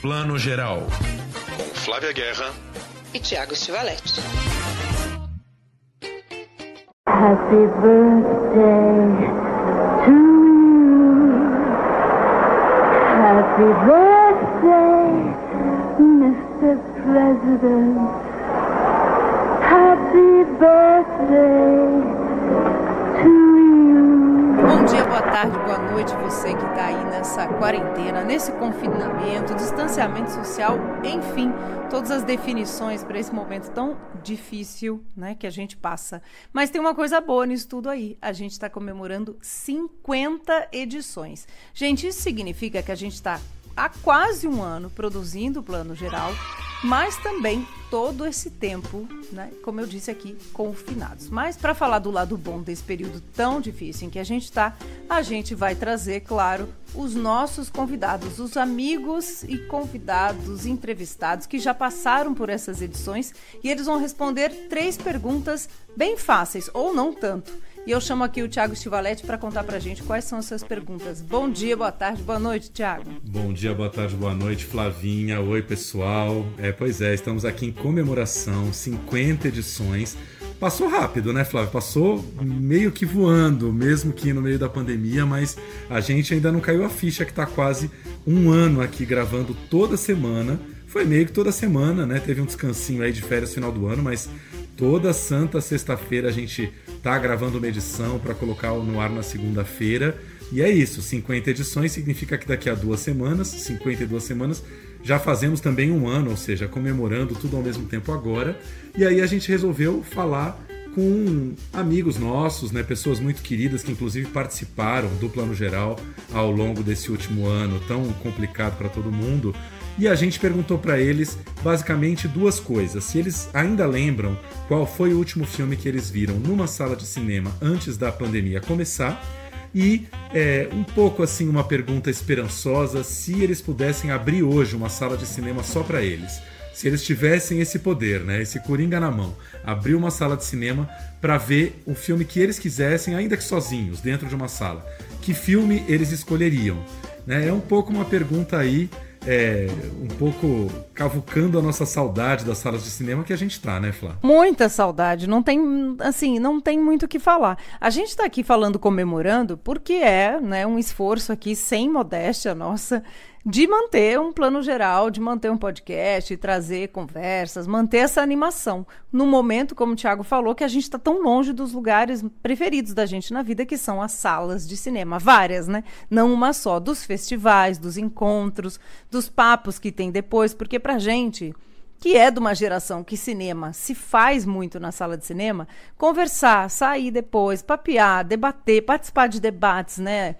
Plano Geral. Com Flávia Guerra e Tiago Stivaletti. Happy birthday to you. Happy birthday, Mr. President. Happy birthday tarde, boa noite, você que está aí nessa quarentena, nesse confinamento, distanciamento social, enfim, todas as definições para esse momento tão difícil né, que a gente passa. Mas tem uma coisa boa nisso tudo aí: a gente está comemorando 50 edições. Gente, isso significa que a gente está há quase um ano produzindo o plano geral, mas também todo esse tempo, né, como eu disse aqui, confinados. Mas para falar do lado bom desse período tão difícil em que a gente está, a gente vai trazer, claro, os nossos convidados, os amigos e convidados entrevistados que já passaram por essas edições e eles vão responder três perguntas bem fáceis ou não tanto e eu chamo aqui o Tiago Stivaletti para contar para a gente quais são as suas perguntas. Bom dia, boa tarde, boa noite, Tiago. Bom dia, boa tarde, boa noite, Flavinha. Oi, pessoal. É, pois é, estamos aqui em comemoração, 50 edições. Passou rápido, né, Flávio? Passou meio que voando, mesmo que no meio da pandemia, mas a gente ainda não caiu a ficha que está quase um ano aqui gravando toda semana. Foi meio que toda semana, né? Teve um descansinho aí de férias no final do ano, mas toda santa sexta-feira a gente tá gravando uma edição para colocar no ar na segunda-feira. E é isso, 50 edições significa que daqui a duas semanas, 52 semanas, já fazemos também um ano, ou seja, comemorando tudo ao mesmo tempo agora. E aí a gente resolveu falar com amigos nossos, né, pessoas muito queridas que inclusive participaram do Plano Geral ao longo desse último ano tão complicado para todo mundo. E a gente perguntou para eles basicamente duas coisas: se eles ainda lembram qual foi o último filme que eles viram numa sala de cinema antes da pandemia começar. E é, um pouco assim, uma pergunta esperançosa: se eles pudessem abrir hoje uma sala de cinema só para eles se eles tivessem esse poder, né, esse coringa na mão, abrir uma sala de cinema para ver o filme que eles quisessem, ainda que sozinhos, dentro de uma sala, que filme eles escolheriam? Né? É um pouco uma pergunta aí é, um pouco cavucando a nossa saudade das salas de cinema que a gente tá, né, Flá? Muita saudade, não tem, assim, não tem muito o que falar. A gente está aqui falando comemorando porque é, né, um esforço aqui sem modéstia nossa de manter um plano geral, de manter um podcast, trazer conversas, manter essa animação. No momento, como o Thiago falou, que a gente está tão longe dos lugares preferidos da gente na vida, que são as salas de cinema. Várias, né? Não uma só. Dos festivais, dos encontros, dos papos que tem depois, porque pra gente que é de uma geração que cinema se faz muito na sala de cinema, conversar, sair depois, papear, debater, participar de debates, né?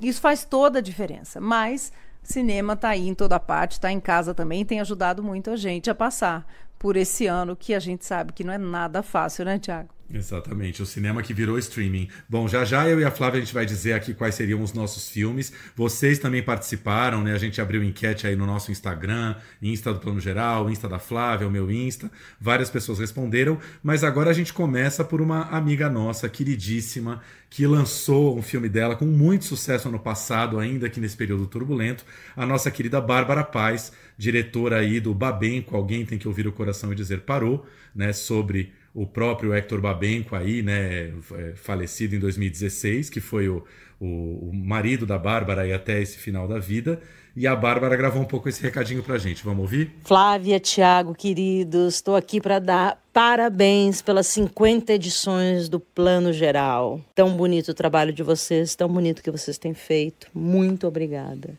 Isso faz toda a diferença. Mas cinema está aí em toda parte, está em casa também, tem ajudado muito a gente a passar por esse ano que a gente sabe que não é nada fácil, né, Tiago? Exatamente, o cinema que virou streaming. Bom, já já eu e a Flávia a gente vai dizer aqui quais seriam os nossos filmes. Vocês também participaram, né? A gente abriu enquete aí no nosso Instagram, Insta do Plano Geral, Insta da Flávia, o meu Insta. Várias pessoas responderam, mas agora a gente começa por uma amiga nossa, queridíssima, que lançou um filme dela com muito sucesso ano passado, ainda aqui nesse período turbulento, a nossa querida Bárbara Paz, diretora aí do Babenco, Alguém Tem Que Ouvir o Coração e Dizer Parou, né? Sobre o próprio Hector Babenco aí, né, é, falecido em 2016, que foi o, o, o, marido da Bárbara aí até esse final da vida. E a Bárbara gravou um pouco esse recadinho pra gente. Vamos ouvir? Flávia, Tiago, queridos, estou aqui para dar parabéns pelas 50 edições do Plano Geral. Tão bonito o trabalho de vocês, tão bonito que vocês têm feito. Muito obrigada.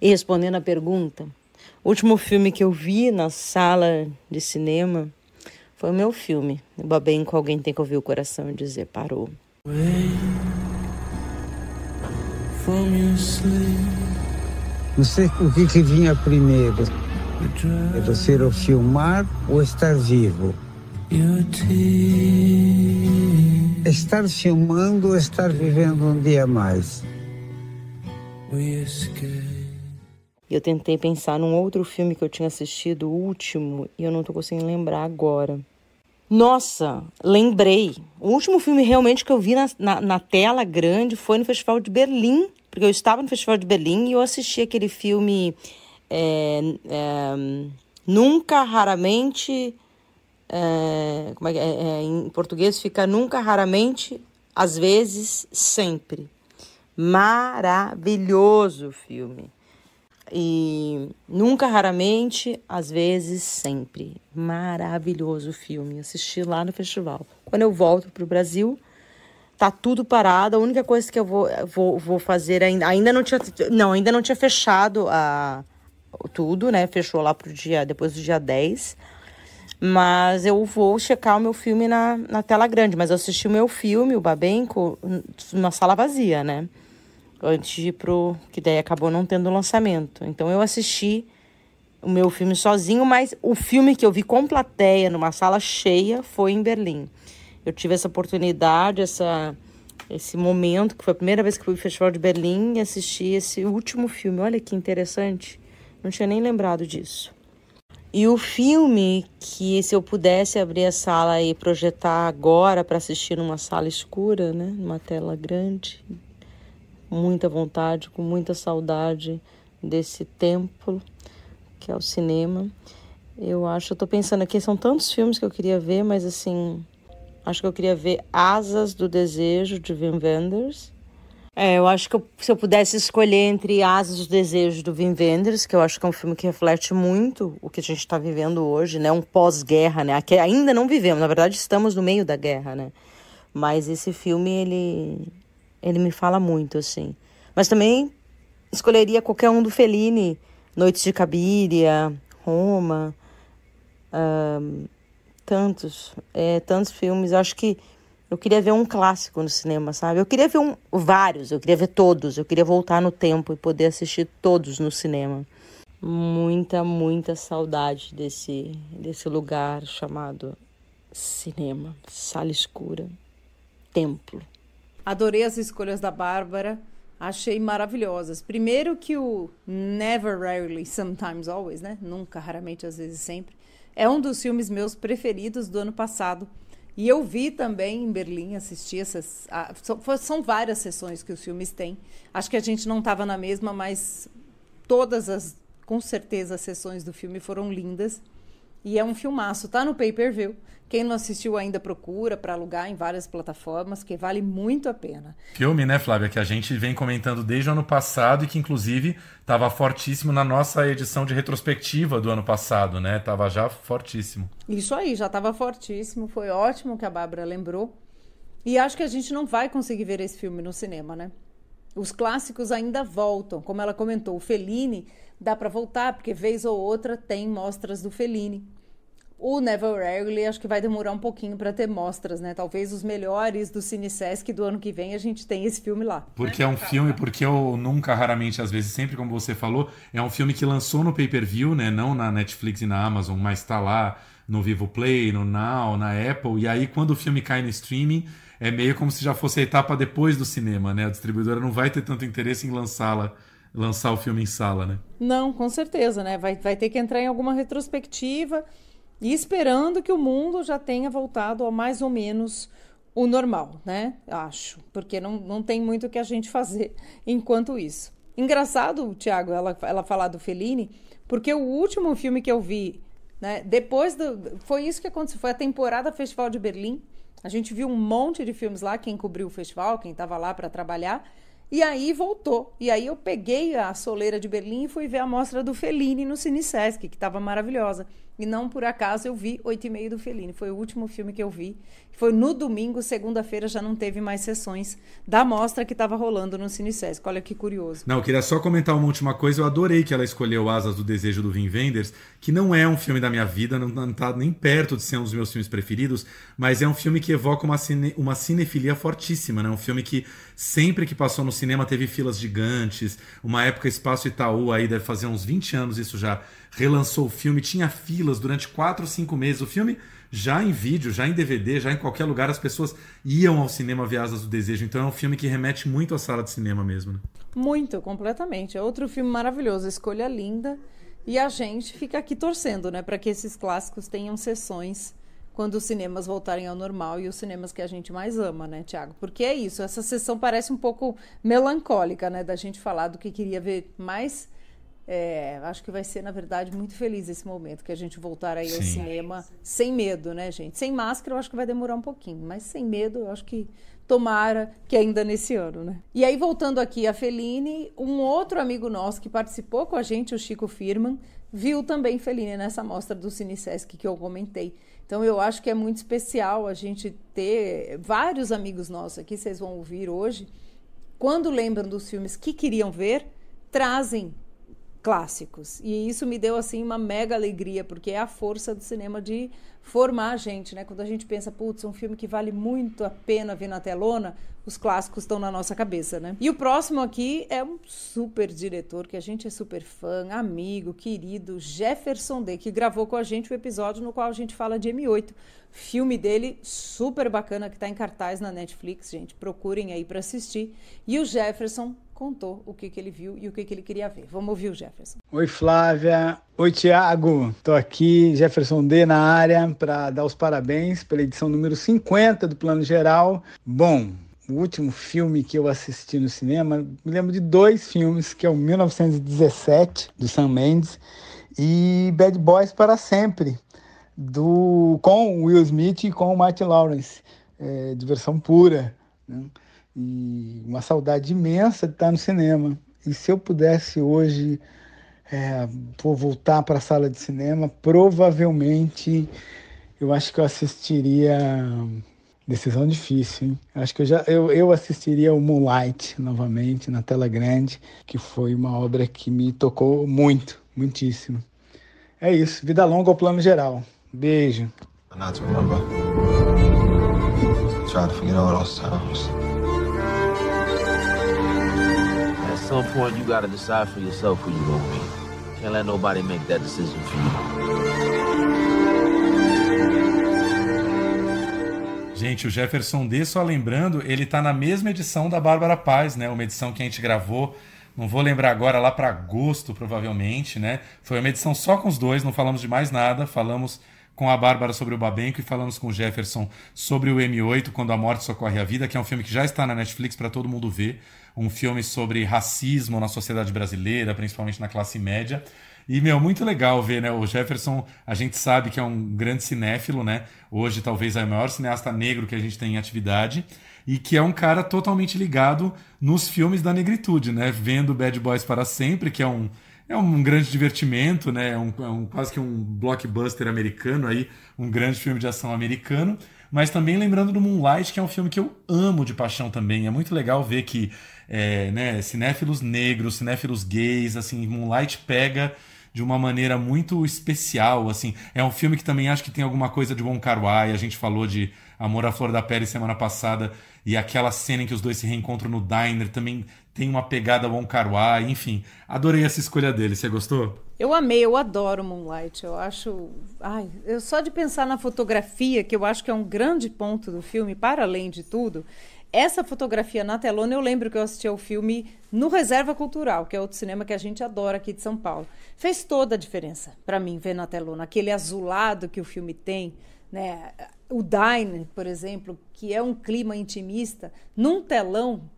E respondendo à pergunta, o último filme que eu vi na sala de cinema foi o meu filme. O Babenco, alguém tem que ouvir o coração e dizer parou. Não sei o que, que vinha primeiro. É você o filmar ou estar vivo? Estar filmando ou estar vivendo um dia mais? Eu tentei pensar num outro filme que eu tinha assistido, o último, e eu não tô conseguindo lembrar agora. Nossa, lembrei. O último filme realmente que eu vi na, na, na, tela grande foi no Festival de Berlim, porque eu estava no Festival de Berlim e eu assisti aquele filme é, é, nunca, raramente, é, como é, é, em português fica nunca, raramente, às vezes, sempre. Maravilhoso filme. E nunca, raramente, às vezes, sempre. Maravilhoso filme. Assisti lá no festival. Quando eu volto para o Brasil, tá tudo parado. A única coisa que eu vou, vou, vou fazer ainda. Ainda não tinha. Não, ainda não tinha fechado a, tudo, né? Fechou lá pro dia. Depois do dia 10. Mas eu vou checar o meu filme na, na tela grande. Mas eu assisti o meu filme, o Babenco, numa sala vazia, né? Antes de ir pro. Que daí acabou não tendo lançamento. Então eu assisti o meu filme sozinho, mas o filme que eu vi com plateia numa sala cheia foi em Berlim eu tive essa oportunidade, essa, esse momento, que foi a primeira vez que fui ao Festival de Berlim e assisti esse último filme. Olha que interessante, não tinha nem lembrado disso. E o filme que, se eu pudesse abrir a sala e projetar agora para assistir numa sala escura, né, numa tela grande, muita vontade, com muita saudade desse templo que é o cinema. Eu acho, eu tô pensando aqui, são tantos filmes que eu queria ver, mas assim, Acho que eu queria ver Asas do Desejo, de Wim Wenders. É, eu acho que eu, se eu pudesse escolher entre Asas do Desejo do Wim Wenders, que eu acho que é um filme que reflete muito o que a gente está vivendo hoje, né? Um pós-guerra, né? Que ainda não vivemos, na verdade estamos no meio da guerra, né? Mas esse filme, ele, ele me fala muito, assim. Mas também escolheria qualquer um do Fellini, Noites de Cabiria, Roma... Um, tantos, é, tantos filmes. Acho que eu queria ver um clássico no cinema, sabe? Eu queria ver um, vários, eu queria ver todos. Eu queria voltar no tempo e poder assistir todos no cinema. Muita, muita saudade desse, desse lugar chamado cinema, sala escura, templo. Adorei as escolhas da Bárbara. Achei maravilhosas. Primeiro que o Never, Rarely, Sometimes, Always, né? Nunca, raramente, às vezes, sempre é um dos filmes meus preferidos do ano passado. E eu vi também em Berlim, assisti essas. A, são várias sessões que os filmes têm. Acho que a gente não estava na mesma, mas todas as, com certeza, as sessões do filme foram lindas. E é um filmaço, tá no pay-per-view. Quem não assistiu ainda procura para alugar em várias plataformas, que vale muito a pena. Filme, né, Flávia, que a gente vem comentando desde o ano passado e que inclusive estava fortíssimo na nossa edição de retrospectiva do ano passado, né? Tava já fortíssimo. Isso aí, já estava fortíssimo. Foi ótimo que a Bárbara lembrou. E acho que a gente não vai conseguir ver esse filme no cinema, né? Os clássicos ainda voltam, como ela comentou. O Fellini dá para voltar, porque vez ou outra tem mostras do Fellini. O Never Rarely acho que vai demorar um pouquinho para ter mostras, né? Talvez os melhores do Cine Sesc do ano que vem a gente tenha esse filme lá. Porque é um filme, porque eu nunca, raramente, às vezes, sempre como você falou, é um filme que lançou no pay-per-view, né? Não na Netflix e na Amazon, mas está lá no Vivo Play, no Now, na Apple. E aí, quando o filme cai no streaming, é meio como se já fosse a etapa depois do cinema, né? A distribuidora não vai ter tanto interesse em lançá-la lançar o filme em sala, né? Não, com certeza, né? Vai, vai ter que entrar em alguma retrospectiva e esperando que o mundo já tenha voltado a mais ou menos o normal, né? Acho, porque não, não tem muito o que a gente fazer enquanto isso. Engraçado, Tiago, ela, ela falar do Fellini, porque o último filme que eu vi, né, depois do. Foi isso que aconteceu, foi a temporada Festival de Berlim. A gente viu um monte de filmes lá, quem cobriu o festival, quem estava lá para trabalhar. E aí voltou. E aí eu peguei a soleira de Berlim e fui ver a mostra do Fellini no Cine Sesc, que estava maravilhosa. E não por acaso eu vi Oito e Meio do Fellini. Foi o último filme que eu vi. Foi no domingo, segunda-feira já não teve mais sessões da mostra que estava rolando no Cine Sesc. Olha que curioso. Não, eu queria só comentar uma última coisa. Eu adorei que ela escolheu Asas do Desejo do Vin Wenders, que não é um filme da minha vida, não está nem perto de ser um dos meus filmes preferidos, mas é um filme que evoca uma, cine, uma cinefilia fortíssima, né? Um filme que sempre que passou no cinema teve filas gigantes. Uma época Espaço Itaú aí deve fazer uns 20 anos isso já relançou o filme, tinha filas durante 4 ou 5 meses. O filme já em vídeo, já em DVD, já em qualquer lugar, as pessoas iam ao cinema ver Asas do Desejo. Então é um filme que remete muito à sala de cinema mesmo. Né? Muito, completamente. É outro filme maravilhoso, escolha linda. E a gente fica aqui torcendo, né, para que esses clássicos tenham sessões quando os cinemas voltarem ao normal e os cinemas que a gente mais ama, né, Tiago? Porque é isso, essa sessão parece um pouco melancólica, né, da gente falar do que queria ver mais É, acho que vai ser, na verdade, muito feliz esse momento que a gente voltar aí ao Sim. cinema sem medo, né, gente? Sem máscara eu acho que vai demorar um pouquinho, mas sem medo eu acho que tomara que ainda nesse ano, né? E aí, voltando aqui a Feline, um outro amigo nosso que participou com a gente, o Chico Firman, viu também Feline nessa mostra do Cinesesc que eu comentei. Então eu acho que é muito especial a gente ter vários amigos nossos aqui, vocês vão ouvir hoje, quando lembram dos filmes que queriam ver, trazem clássicos. E isso me deu assim uma mega alegria, porque é a força do cinema de formar a gente, né? Quando a gente pensa, putz, um filme que vale muito a pena ver na telona, os clássicos estão na nossa cabeça, né? E o próximo aqui é um super diretor que a gente é super fã, amigo, querido, Jefferson D, que gravou com a gente o episódio no qual a gente fala de M8. Filme dele super bacana que está em cartaz na Netflix, gente. Procurem aí para assistir. E o Jefferson contou o que, que ele viu e o que, que ele queria ver. Vamos ouvir o Jefferson. Oi, Flávia. Oi, Tiago. Tô aqui, Jefferson D, na área, para dar os parabéns pela edição número 50 do Plano Geral. Bom, o último filme que eu assisti no cinema, me lembro de dois filmes, que é o 1917, do Sam Mendes, e Bad Boys para Sempre, do, com Will Smith e com o Martin Lawrence, é, diversão pura. Né? E uma saudade imensa de estar no cinema. E se eu pudesse hoje é, pô, voltar para a sala de cinema, provavelmente eu acho que eu assistiria. Decisão difícil, hein? Acho que eu já eu, eu assistiria o Moonlight novamente na tela grande, que foi uma obra que me tocou muito, muitíssimo. É isso, vida longa ao plano geral. Beijo. Not to remember. Try to forget all those times. Some point, you gotta decide for yourself who gonna be. Can't let nobody make that decision for you. Gente, o Jefferson D, só lembrando, ele tá na mesma edição da Bárbara Paz, né? Uma edição que a gente gravou, não vou lembrar agora, lá para agosto, provavelmente, né? Foi uma edição só com os dois, não falamos de mais nada, falamos com a Bárbara sobre o Babenco e falamos com o Jefferson sobre o M8, Quando a Morte Socorre a Vida, que é um filme que já está na Netflix para todo mundo ver. Um filme sobre racismo na sociedade brasileira, principalmente na classe média. E, meu, muito legal ver, né? O Jefferson, a gente sabe que é um grande cinéfilo, né? Hoje, talvez, é o maior cineasta negro que a gente tem em atividade. E que é um cara totalmente ligado nos filmes da negritude, né? Vendo Bad Boys para sempre, que é um, é um grande divertimento, né? É um, é um, quase que um blockbuster americano aí, um grande filme de ação americano. Mas também lembrando do Moonlight, que é um filme que eu amo de paixão também. É muito legal ver que é, né, cinéfilos negros, cinéfilos gays, assim, Moonlight pega de uma maneira muito especial, assim. É um filme que também acho que tem alguma coisa de Wong Kar-wai. A gente falou de Amor à Flor da Pele semana passada e aquela cena em que os dois se reencontram no diner também tem uma pegada Wong Kar-wai. Enfim, adorei essa escolha dele. Você gostou? Eu amei, eu adoro Moonlight. Eu acho, ai, eu só de pensar na fotografia, que eu acho que é um grande ponto do filme, para além de tudo, essa fotografia na telona, eu lembro que eu assisti ao filme no Reserva Cultural, que é outro cinema que a gente adora aqui de São Paulo. Fez toda a diferença para mim ver na telona, aquele azulado que o filme tem, né? O Diner, por exemplo, que é um clima intimista, num telão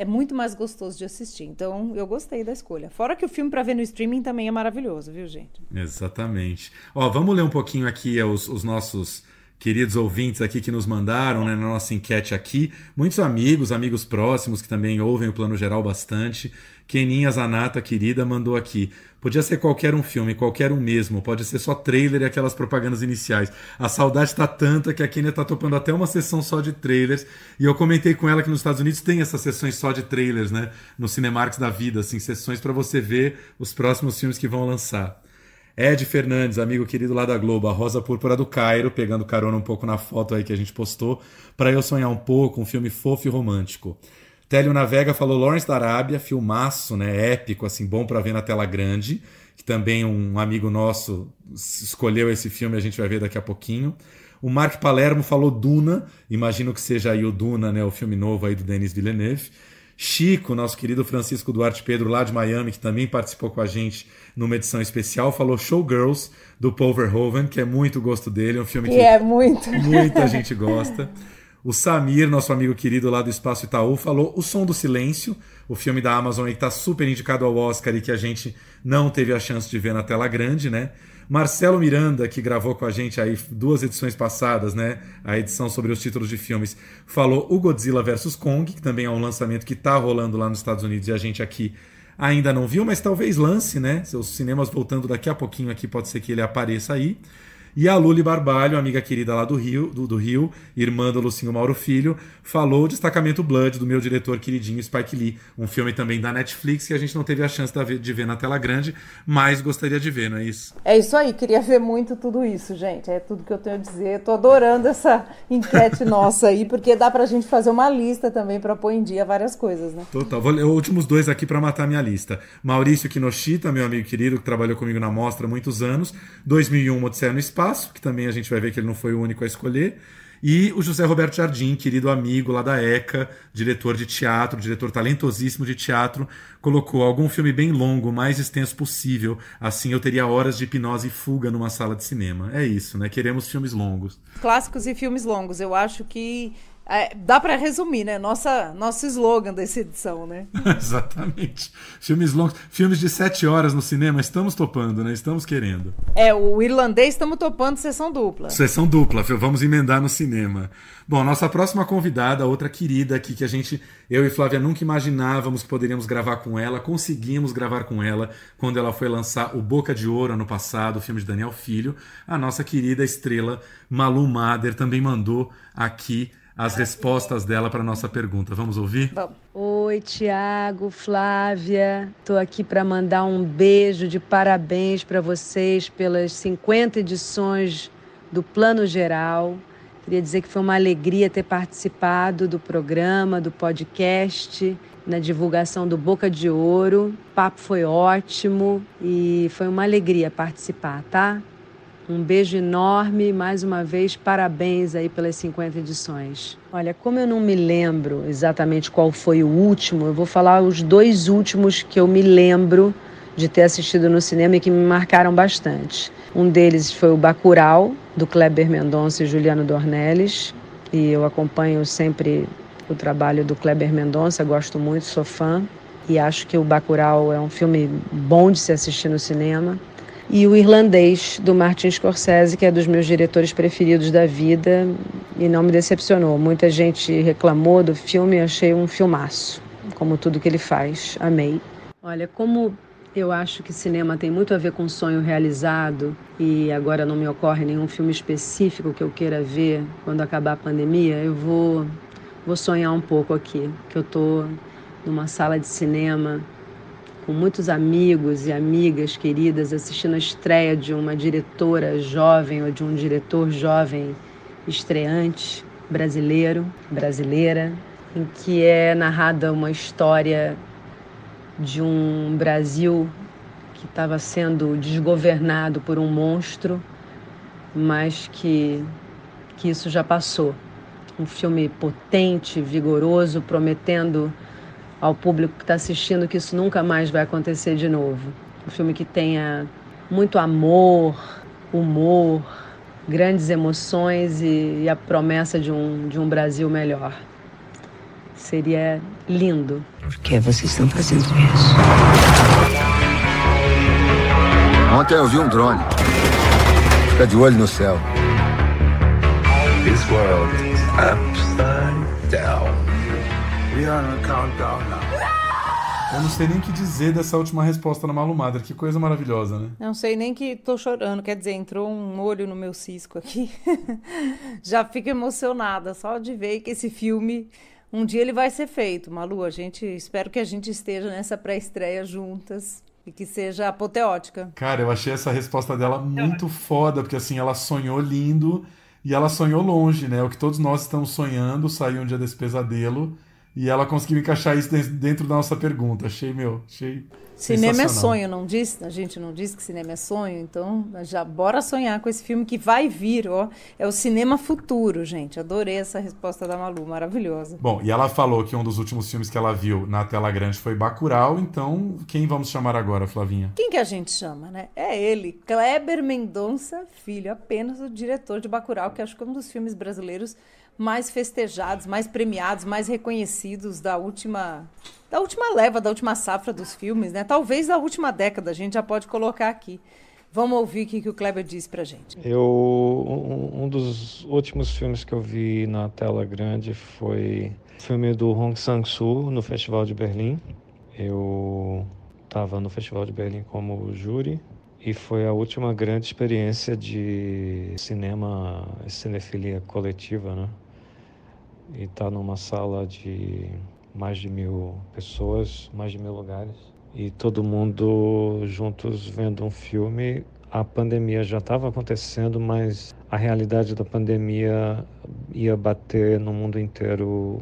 é muito mais gostoso de assistir. Então, eu gostei da escolha. Fora que o filme para ver no streaming também é maravilhoso, viu, gente? Exatamente. Ó, vamos ler um pouquinho aqui os, os nossos queridos ouvintes aqui que nos mandaram né, na nossa enquete aqui. Muitos amigos, amigos próximos que também ouvem o Plano Geral bastante. Keninha Zanata, querida, mandou aqui. Podia ser qualquer um filme, qualquer um mesmo. Pode ser só trailer e aquelas propagandas iniciais. A saudade tá tanta que a Kenia tá topando até uma sessão só de trailers. E eu comentei com ela que nos Estados Unidos tem essas sessões só de trailers, né? No Cinemarks da vida, assim, sessões para você ver os próximos filmes que vão lançar. Ed Fernandes, amigo querido lá da Globo, a Rosa Púrpura do Cairo, pegando carona um pouco na foto aí que a gente postou, para eu sonhar um pouco, um filme fofo e romântico. Télio Navega falou Lawrence da Arábia, filmaço, né, épico, assim, bom para ver na tela grande, que também um amigo nosso escolheu esse filme, a gente vai ver daqui a pouquinho. O Mark Palermo falou Duna, imagino que seja aí o Duna, né, o filme novo aí do Denis Villeneuve. Chico, nosso querido Francisco Duarte Pedro, lá de Miami, que também participou com a gente numa edição especial, falou Showgirls, do Paul Verhoeven, que é muito gosto dele, é um filme que, que é muito. muita gente gosta. O Samir, nosso amigo querido lá do Espaço Itaú, falou O Som do Silêncio, o filme da Amazon aí que está super indicado ao Oscar e que a gente não teve a chance de ver na tela grande, né? Marcelo Miranda, que gravou com a gente aí duas edições passadas, né? A edição sobre os títulos de filmes, falou o Godzilla vs Kong, que também é um lançamento que está rolando lá nos Estados Unidos e a gente aqui ainda não viu, mas talvez lance, né? Seus cinemas voltando daqui a pouquinho aqui, pode ser que ele apareça aí. E a Luli Barbalho, amiga querida lá do Rio, do, do, Rio, irmã do Lucinho Mauro Filho, falou o Destacamento Blood, do meu diretor queridinho Spike Lee, um filme também da Netflix que a gente não teve a chance de ver na tela grande, mas gostaria de ver, não é isso? É isso aí, queria ver muito tudo isso, gente. É tudo que eu tenho a dizer. Tô adorando essa enquete nossa aí, porque dá pra gente fazer uma lista também para pôr em dia várias coisas, né? Total. Vou ler os últimos dois aqui para matar minha lista. Maurício Kinoshita, meu amigo querido, que trabalhou comigo na mostra há muitos anos, 2001 Odisseia no Espaço Espaço, que também a gente vai ver que ele não foi o único a escolher. E o José Roberto Jardim, querido amigo lá da ECA, diretor de teatro, diretor talentosíssimo de teatro, colocou algum filme bem longo, mais extenso possível. Assim eu teria horas de hipnose e fuga numa sala de cinema. É isso, né? Queremos filmes longos. Clássicos e filmes longos. Eu acho que é, dá para resumir, né? Nossa, nosso slogan dessa edição, né? Exatamente. Filmes longos, filmes de sete horas no cinema, estamos topando, né? Estamos querendo. É, o irlandês estamos topando sessão dupla. Sessão dupla, vamos emendar no cinema. Bom, nossa próxima convidada, outra querida aqui, que a gente, eu e Flávia nunca imaginávamos que poderíamos gravar com ela, conseguimos gravar com ela quando ela foi lançar o Boca de Ouro ano passado, o filme de Daniel Filho. A nossa querida estrela Malu Mader também mandou aqui as respostas dela para nossa pergunta. Vamos ouvir? Oi, Tiago, Flávia. Estou aqui para mandar um beijo de parabéns para vocês pelas 50 edições do Plano Geral. Queria dizer que foi uma alegria ter participado do programa, do podcast, na divulgação do Boca de Ouro. O papo foi ótimo e foi uma alegria participar, tá? Um beijo enorme, mais uma vez, parabéns aí pelas 50 edições. Olha, como eu não me lembro exatamente qual foi o último, eu vou falar os dois últimos que eu me lembro de ter assistido no cinema e que me marcaram bastante. Um deles foi o Bacurau, do Kleber Mendonça e Juliano Dornelles, e eu acompanho sempre o trabalho do Kleber Mendonça, gosto muito, sou fã, e acho que o Bacurau é um filme bom de se assistir no cinema e o Irlandês, do Martin Scorsese, que é dos meus diretores preferidos da vida e não me decepcionou. Muita gente reclamou do filme achei um filmaço, como tudo que ele faz. Amei. Olha, como eu acho que cinema tem muito a ver com sonho realizado e agora não me ocorre nenhum filme específico que eu queira ver quando acabar a pandemia, eu vou, vou sonhar um pouco aqui, que eu estou numa sala de cinema com muitos amigos e amigas queridas assistindo a estreia de uma diretora jovem ou de um diretor jovem estreante brasileiro, brasileira, em que é narrada uma história de um Brasil que estava sendo desgovernado por um monstro, mas que, que isso já passou. Um filme potente, vigoroso, prometendo ao público que está assistindo que isso nunca mais vai acontecer de novo. Um filme que tenha muito amor, humor, grandes emoções e, e a promessa de um, de um Brasil melhor. Seria lindo. Por que vocês estão fazendo isso? Ontem eu vi um drone. Fica de olho no céu. This world is upside down. We are on a countdown now. Eu não sei nem o que dizer dessa última resposta na Malumada. Que coisa maravilhosa, né? Não sei nem que tô chorando. Quer dizer, entrou um olho no meu cisco aqui. Já fico emocionada só de ver que esse filme um dia ele vai ser feito. Malu, a gente espero que a gente esteja nessa pré-estreia juntas e que seja apoteótica. Cara, eu achei essa resposta dela muito foda, porque assim, ela sonhou lindo e ela sonhou longe, né? O que todos nós estamos sonhando, saiu um dia desse pesadelo. E ela conseguiu encaixar isso dentro da nossa pergunta. Achei, meu, achei. Cinema é sonho, não diz? A gente não diz que cinema é sonho, então já bora sonhar com esse filme que vai vir, ó. É o cinema futuro, gente. Adorei essa resposta da Malu, maravilhosa. Bom, e ela falou que um dos últimos filmes que ela viu na tela grande foi Bacurau, então quem vamos chamar agora, Flavinha? Quem que a gente chama, né? É ele, Kleber Mendonça Filho, apenas o diretor de Bacurau, que acho que é um dos filmes brasileiros mais festejados, mais premiados, mais reconhecidos da última da última leva, da última safra dos filmes, né? Talvez da última década, a gente já pode colocar aqui. Vamos ouvir o que, que o Kleber disse pra gente. Eu, um, um, dos últimos filmes que eu vi na tela grande foi o filme do Hong Sang-soo no Festival de Berlim. Eu estava no Festival de Berlim como júri e foi a última grande experiência de cinema, cinefilia coletiva, né? E tá numa sala de mais de mil pessoas, mais de mil lugares, e todo mundo juntos vendo um filme. A pandemia já estava acontecendo, mas a realidade da pandemia ia bater no mundo inteiro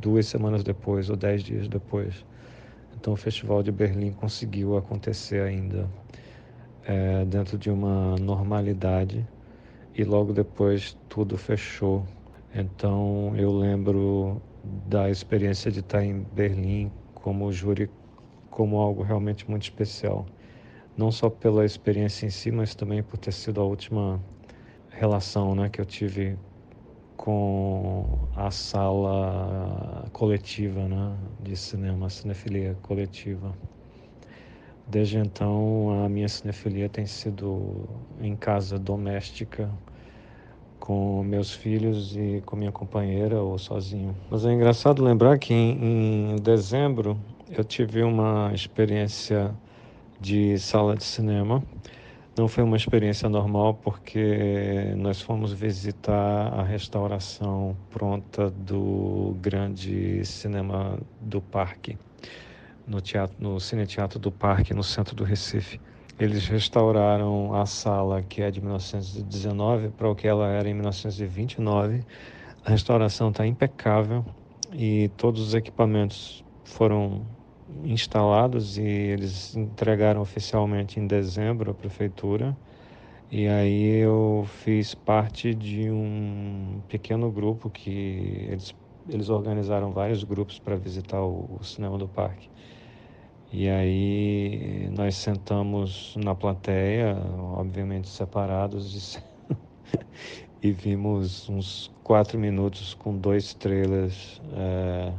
duas semanas depois ou dez dias depois. Então o Festival de Berlim conseguiu acontecer ainda é, dentro de uma normalidade e logo depois tudo fechou. Então eu lembro da experiência de estar em Berlim como júri como algo realmente muito especial. Não só pela experiência em si, mas também por ter sido a última relação né, que eu tive com a sala coletiva né, de cinema, a cinefilia coletiva. Desde então, a minha cinefilia tem sido em casa doméstica, com meus filhos e com minha companheira ou sozinho. Mas é engraçado lembrar que em, em dezembro eu tive uma experiência de sala de cinema. Não foi uma experiência normal porque nós fomos visitar a restauração pronta do grande cinema do parque no, teatro, no Cine Teatro do Parque, no centro do Recife. Eles restauraram a sala que é de 1919 para o que ela era em 1929. A restauração está impecável e todos os equipamentos foram instalados e eles entregaram oficialmente em dezembro à prefeitura. E aí eu fiz parte de um pequeno grupo que eles, eles organizaram vários grupos para visitar o, o cinema do parque. E aí nós sentamos na plateia, obviamente separados, e, e vimos uns quatro minutos com dois trailers, é,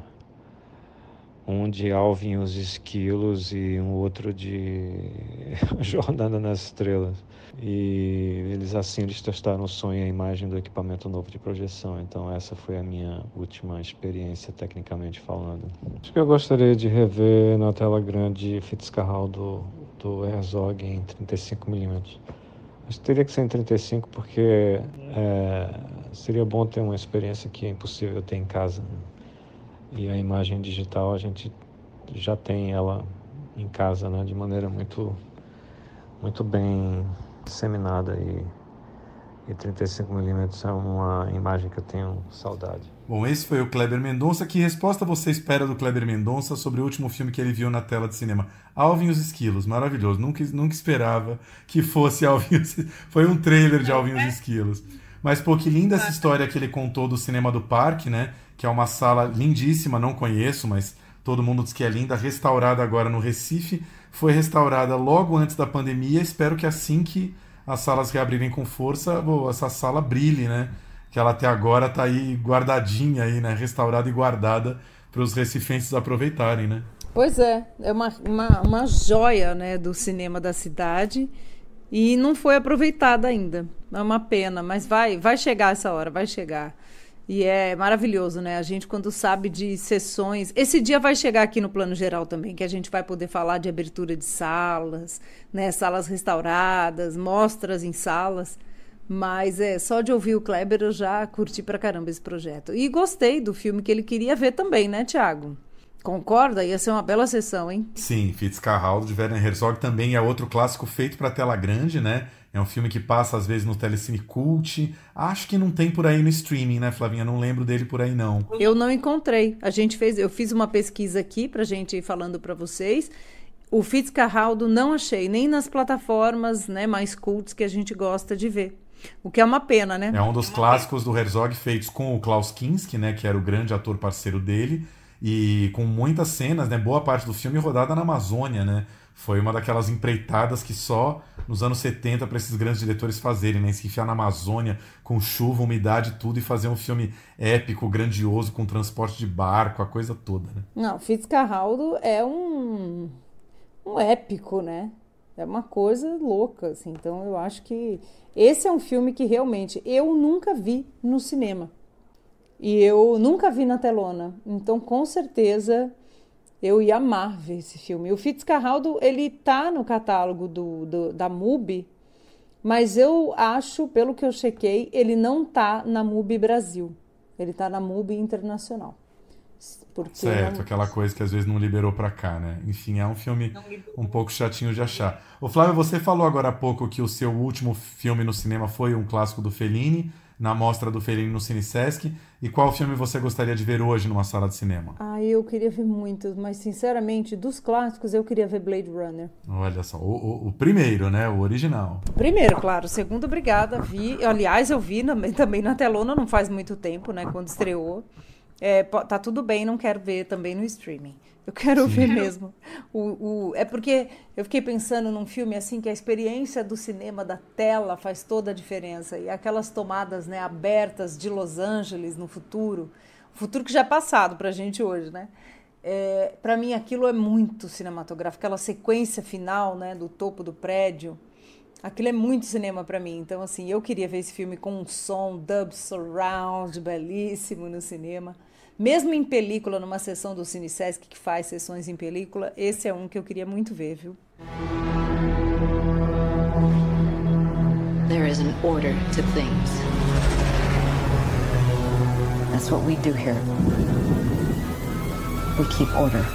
um de Alvin e os Esquilos e um outro de Jornada nas Estrelas. E eles assim eles testaram o som e a imagem do equipamento novo de projeção. Então essa foi a minha última experiência tecnicamente falando. Acho que eu gostaria de rever na tela grande Fitzcarrald do, do Herzog em 35 mm. Mas teria que ser em 35 porque é, seria bom ter uma experiência que é impossível ter em casa. E a imagem digital a gente já tem ela em casa, né, de maneira muito muito bem disseminada e, e 35mm é uma imagem que eu tenho saudade. Bom, esse foi o Kleber Mendonça. Que resposta você espera do Kleber Mendonça sobre o último filme que ele viu na tela de cinema? Alvin e os Esquilos, maravilhoso. Nunca, nunca esperava que fosse Alvin os... Foi um trailer de Alvin e os Esquilos. Mas, pô, que linda essa história que ele contou do Cinema do Parque, né? Que é uma sala lindíssima, não conheço, mas todo mundo diz que é linda, restaurada agora no Recife foi restaurada logo antes da pandemia. Espero que assim que as salas reabrirem com força, essa sala brilhe, né? Que ela até agora está aí guardadinha aí, né? Restaurada e guardada para os recifenses aproveitarem, né? Pois é, é uma, uma, uma joia né, do cinema da cidade e não foi aproveitada ainda. É uma pena, mas vai, vai chegar essa hora, vai chegar. E é maravilhoso, né? A gente, quando sabe de sessões. Esse dia vai chegar aqui no plano geral também, que a gente vai poder falar de abertura de salas, né? Salas restauradas, mostras em salas. Mas é só de ouvir o Kleber eu já curti pra caramba esse projeto. E gostei do filme que ele queria ver também, né, Tiago? Concorda? Ia ser uma bela sessão, hein? Sim, Fitzcarraldo de Werner Herzog também é outro clássico feito para tela grande, né? É um filme que passa às vezes no Telecine Cult. Acho que não tem por aí no streaming, né, Flavinha? Não lembro dele por aí não. Eu não encontrei. A gente fez, eu fiz uma pesquisa aqui pra gente ir falando para vocês. O Fitzcarraldo não achei nem nas plataformas, né, mais cults que a gente gosta de ver. O que é uma pena, né? É um dos clássicos do Herzog feitos com o Klaus Kinski, né, que era o grande ator parceiro dele, e com muitas cenas, né, boa parte do filme rodada na Amazônia, né? Foi uma daquelas empreitadas que só nos anos 70 para esses grandes diretores fazerem, né? Se enfiar na Amazônia com chuva, umidade, tudo e fazer um filme épico, grandioso, com transporte de barco, a coisa toda, né? Não, Fitzcarraldo é um, um épico, né? É uma coisa louca, assim. Então eu acho que esse é um filme que realmente eu nunca vi no cinema. E eu nunca vi na telona. Então, com certeza, eu ia amar ver esse filme. O Fitzcarraldo, ele tá no catálogo do, do, da MUBI, mas eu acho, pelo que eu chequei, ele não tá na MUBI Brasil. Ele tá na MUBI Internacional. Porque certo, não... aquela coisa que às vezes não liberou para cá, né? Enfim, é um filme um pouco chatinho de achar. Ô Flávio, você falou agora há pouco que o seu último filme no cinema foi um clássico do Fellini na mostra do Fellini no Cine Sesc. E qual filme você gostaria de ver hoje numa sala de cinema? Ah, eu queria ver muitos, mas sinceramente, dos clássicos, eu queria ver Blade Runner. Olha só, o, o, o primeiro, né? O original. O primeiro, claro. O segundo, obrigada. Vi, aliás, eu vi na, também na telona não faz muito tempo, né? Quando estreou. É, tá tudo bem, não quero ver também no streaming. Eu quero Sim. ver mesmo. O, o, é porque eu fiquei pensando num filme assim que a experiência do cinema, da tela, faz toda a diferença. E aquelas tomadas né, abertas de Los Angeles no futuro, o futuro que já é passado para a gente hoje, né? É, para mim aquilo é muito cinematográfico. Aquela sequência final né, do topo do prédio, aquilo é muito cinema para mim. Então, assim, eu queria ver esse filme com um som dub surround belíssimo no cinema. Mesmo em película, numa sessão do Cine Sesc que faz sessões em película, esse é um que eu queria muito ver, viu? There is an order to things. That's what we do here. We keep order.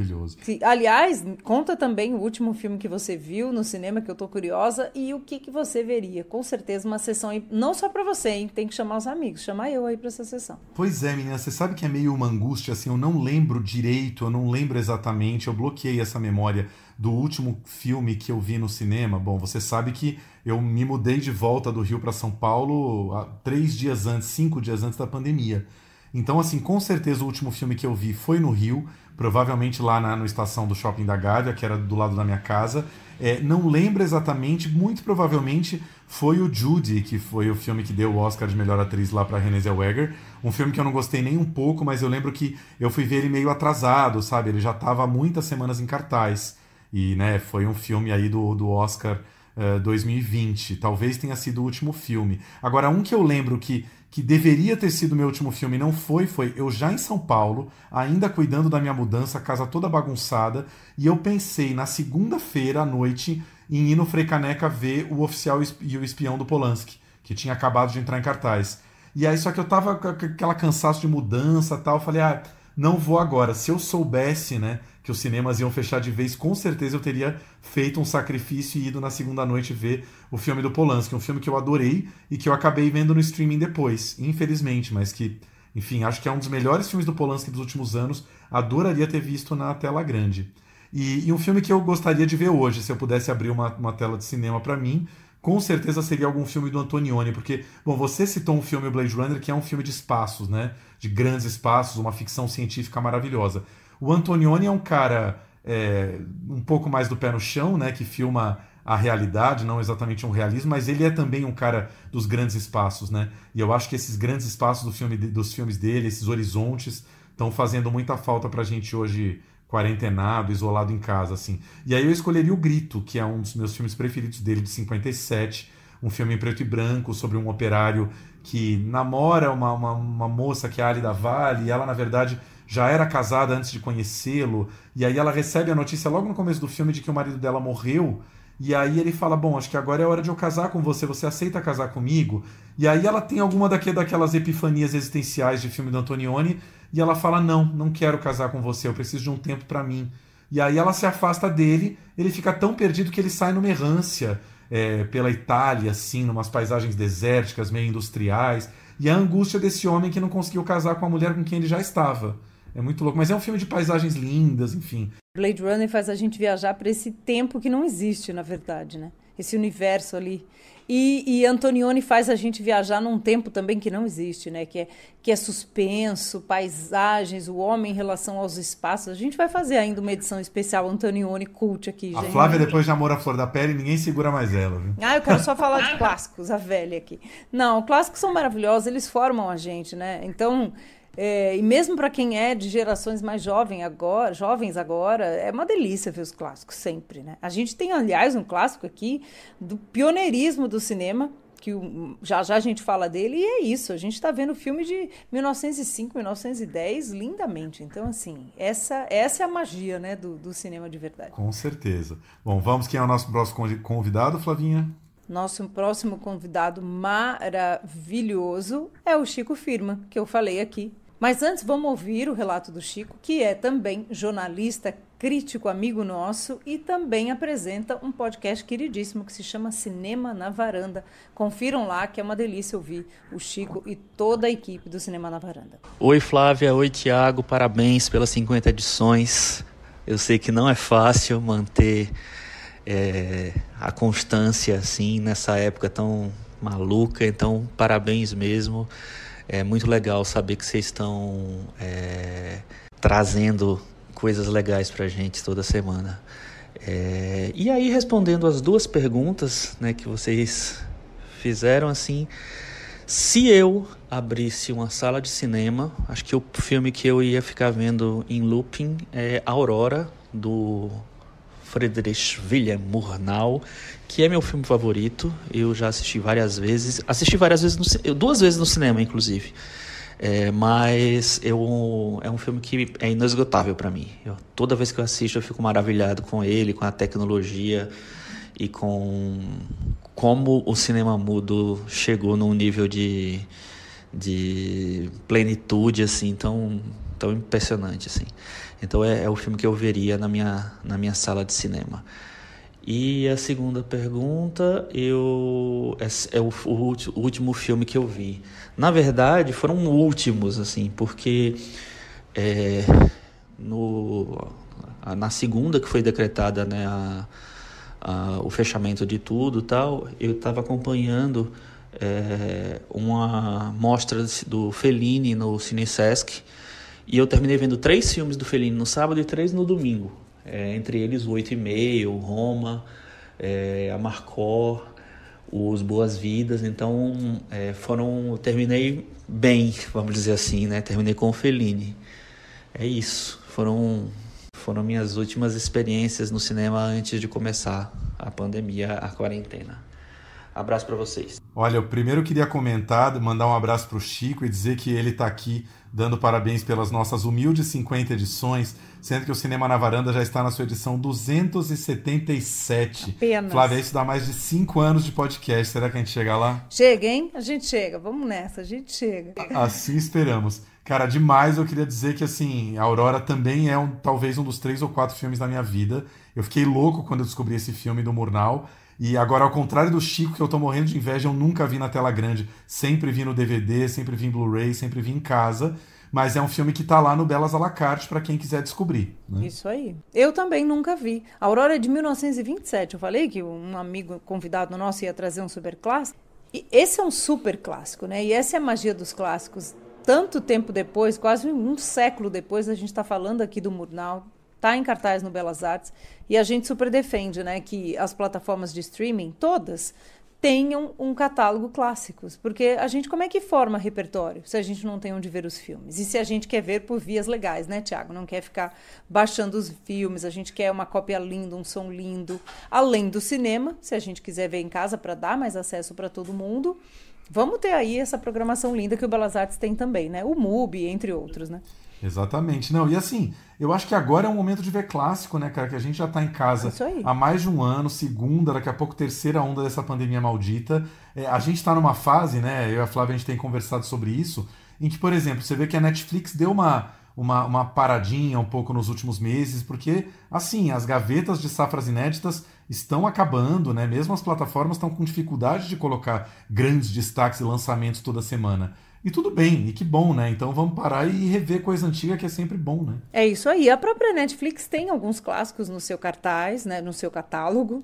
Maravilhoso. Aliás, conta também o último filme que você viu no cinema, que eu tô curiosa, e o que, que você veria. Com certeza uma sessão, não só para você, hein? Tem que chamar os amigos, chamar eu aí pra essa sessão. Pois é, menina, você sabe que é meio uma angústia, assim, eu não lembro direito, eu não lembro exatamente, eu bloqueei essa memória do último filme que eu vi no cinema. Bom, você sabe que eu me mudei de volta do Rio para São Paulo três dias antes, cinco dias antes da pandemia. Então, assim, com certeza o último filme que eu vi foi no Rio, provavelmente lá na no estação do Shopping da Gávea, que era do lado da minha casa. É, não lembro exatamente, muito provavelmente foi o Judy, que foi o filme que deu o Oscar de melhor atriz lá para Renée Zellweger. Um filme que eu não gostei nem um pouco, mas eu lembro que eu fui ver ele meio atrasado, sabe? Ele já estava há muitas semanas em cartaz. E, né, foi um filme aí do, do Oscar uh, eh, 2020. Talvez tenha sido o último filme. Agora, um que eu lembro que que deveria ter sido meu último filme não foi, foi eu já em São Paulo, ainda cuidando da minha mudança, casa toda bagunçada, e eu pensei na segunda-feira à noite em ir no Caneca ver o Oficial e o Espião do Polanski, que tinha acabado de entrar em cartaz. E aí, só que eu tava com aquela cansaço de mudança tal, falei, ah, não vou agora. Se eu soubesse, né, que os cinemas iam fechar de vez, com certeza eu teria feito um sacrifício e ido na segunda noite ver o filme do Polanski, um filme que eu adorei e que eu acabei vendo no streaming depois, infelizmente, mas que, enfim, acho que é um dos melhores filmes do Polanski dos últimos anos, adoraria ter visto na tela grande. E, e um filme que eu gostaria de ver hoje, se eu pudesse abrir uma, uma tela de cinema para mim, com certeza seria algum filme do Antonioni, porque, bom, você citou um filme, Blade Runner, que é um filme de espaços, né? De grandes espaços, uma ficção científica maravilhosa. O Antonioni é um cara é, um pouco mais do pé no chão, né? Que filma a realidade, não exatamente um realismo, mas ele é também um cara dos grandes espaços, né? E eu acho que esses grandes espaços do filme, dos filmes dele, esses horizontes, estão fazendo muita falta pra gente hoje quarentenado, isolado em casa, assim. E aí eu escolheria O Grito, que é um dos meus filmes preferidos dele, de 57, um filme em preto e branco sobre um operário que namora uma, uma, uma moça que é a Alida Vale, e ela, na verdade, já era casada antes de conhecê-lo, e aí ela recebe a notícia logo no começo do filme de que o marido dela morreu, e aí ele fala: Bom, acho que agora é hora de eu casar com você, você aceita casar comigo? E aí ela tem alguma daquelas epifanias existenciais de filme do Antonioni, e ela fala: Não, não quero casar com você, eu preciso de um tempo para mim. E aí ela se afasta dele, ele fica tão perdido que ele sai numa errância é, pela Itália, assim, numas paisagens desérticas, meio industriais. E a angústia desse homem que não conseguiu casar com a mulher com quem ele já estava. É muito louco, mas é um filme de paisagens lindas, enfim. Blade Runner faz a gente viajar para esse tempo que não existe, na verdade, né? esse universo ali. E, e, Antonioni faz a gente viajar num tempo também que não existe, né? Que é, que é suspenso, paisagens, o homem em relação aos espaços. A gente vai fazer ainda uma edição especial Antonioni Cult aqui, a gente. A Flávia, depois de Amor à Flor da Pele, ninguém segura mais ela, viu? Ah, eu quero só falar de clássicos, a velha aqui. Não, clássicos são maravilhosos, eles formam a gente, né? Então, é, e mesmo para quem é de gerações mais jovem agora, jovens agora, é uma delícia ver os clássicos sempre, né? A gente tem, aliás, um clássico aqui do pioneirismo do cinema, que já já a gente fala dele, e é isso. A gente está vendo filme de 1905, 1910 lindamente. Então, assim, essa, essa é a magia né, do, do cinema de verdade. Com certeza. Bom, vamos. Quem é o nosso próximo convidado, Flavinha? Nosso próximo convidado maravilhoso é o Chico Firma, que eu falei aqui mas antes vamos ouvir o relato do Chico, que é também jornalista, crítico, amigo nosso e também apresenta um podcast queridíssimo que se chama Cinema na Varanda. Confiram lá que é uma delícia ouvir o Chico e toda a equipe do Cinema na Varanda. Oi Flávia, oi Tiago, parabéns pelas 50 edições. Eu sei que não é fácil manter é, a constância assim nessa época tão maluca, então parabéns mesmo. É muito legal saber que vocês estão é, trazendo coisas legais para gente toda semana. É, e aí, respondendo as duas perguntas né, que vocês fizeram, assim, se eu abrisse uma sala de cinema, acho que o filme que eu ia ficar vendo em looping é Aurora, do Friedrich Wilhelm Murnau, que é meu filme favorito. Eu já assisti várias vezes. Assisti várias vezes, no, duas vezes no cinema, inclusive. É, mas eu, é um filme que é inesgotável para mim. Eu, toda vez que eu assisto, eu fico maravilhado com ele, com a tecnologia e com como o cinema mudo chegou num nível de, de plenitude assim tão, tão impressionante assim. Então é, é o filme que eu veria na minha, na minha sala de cinema. E a segunda pergunta, eu é, é o, o, o, último filme que eu vi. Na verdade, foram últimos, assim, porque é, no, na segunda que foi decretada né, a, a, o fechamento de tudo tal, eu estava acompanhando é, uma mostra do Fellini no Cine Sesc e eu terminei vendo três filmes do Fellini no sábado e três no domingo é, entre eles o Oito e Meio, Roma, é, a Marcó, os Boas Vidas. Então é, foram, terminei bem, vamos dizer assim, né? Terminei com o Fellini. É isso. Foram foram minhas últimas experiências no cinema antes de começar a pandemia, a quarentena. Abraço para vocês. Olha, eu primeiro queria comentar, mandar um abraço para o Chico e dizer que ele está aqui dando parabéns pelas nossas humildes 50 edições, sendo que o Cinema na Varanda já está na sua edição 277. Apenas. Flávia, isso dá mais de 5 anos de podcast. Será que a gente chega lá? Chega, hein? A gente chega. Vamos nessa, a gente chega. Assim esperamos. Cara, demais, eu queria dizer que assim, a Aurora também é um, talvez um dos três ou quatro filmes da minha vida. Eu fiquei louco quando eu descobri esse filme do Murnau. E agora, ao contrário do Chico, que eu tô morrendo de inveja, eu nunca vi na tela grande. Sempre vi no DVD, sempre vi em Blu-ray, sempre vi em casa. Mas é um filme que tá lá no Belas à la carte para quem quiser descobrir. Né? Isso aí. Eu também nunca vi. A Aurora é de 1927. Eu falei que um amigo convidado nosso ia trazer um super clássico. E esse é um super clássico, né? E essa é a magia dos clássicos. Tanto tempo depois, quase um século depois, a gente está falando aqui do Murnau, está em cartaz no Belas Artes e a gente super defende, né, que as plataformas de streaming todas tenham um catálogo clássicos, porque a gente como é que forma repertório se a gente não tem onde ver os filmes? E se a gente quer ver por vias legais, né, Tiago? Não quer ficar baixando os filmes, a gente quer uma cópia linda, um som lindo, além do cinema, se a gente quiser ver em casa para dar mais acesso para todo mundo. Vamos ter aí essa programação linda que o Belas Artes tem também, né? O MUBI, entre outros, né? Exatamente. Não, e assim, eu acho que agora é um momento de ver clássico, né, cara? Que a gente já tá em casa há mais de um ano, segunda, daqui a pouco terceira onda dessa pandemia maldita. É, a gente tá numa fase, né? Eu e a Flávia, a gente tem conversado sobre isso, em que, por exemplo, você vê que a Netflix deu uma, uma, uma paradinha um pouco nos últimos meses, porque, assim, as gavetas de safras inéditas estão acabando, né? Mesmo as plataformas estão com dificuldade de colocar grandes destaques e lançamentos toda semana. E tudo bem, e que bom, né? Então vamos parar e rever coisa antiga que é sempre bom, né? É isso aí. A própria Netflix tem alguns clássicos no seu cartaz, né? No seu catálogo.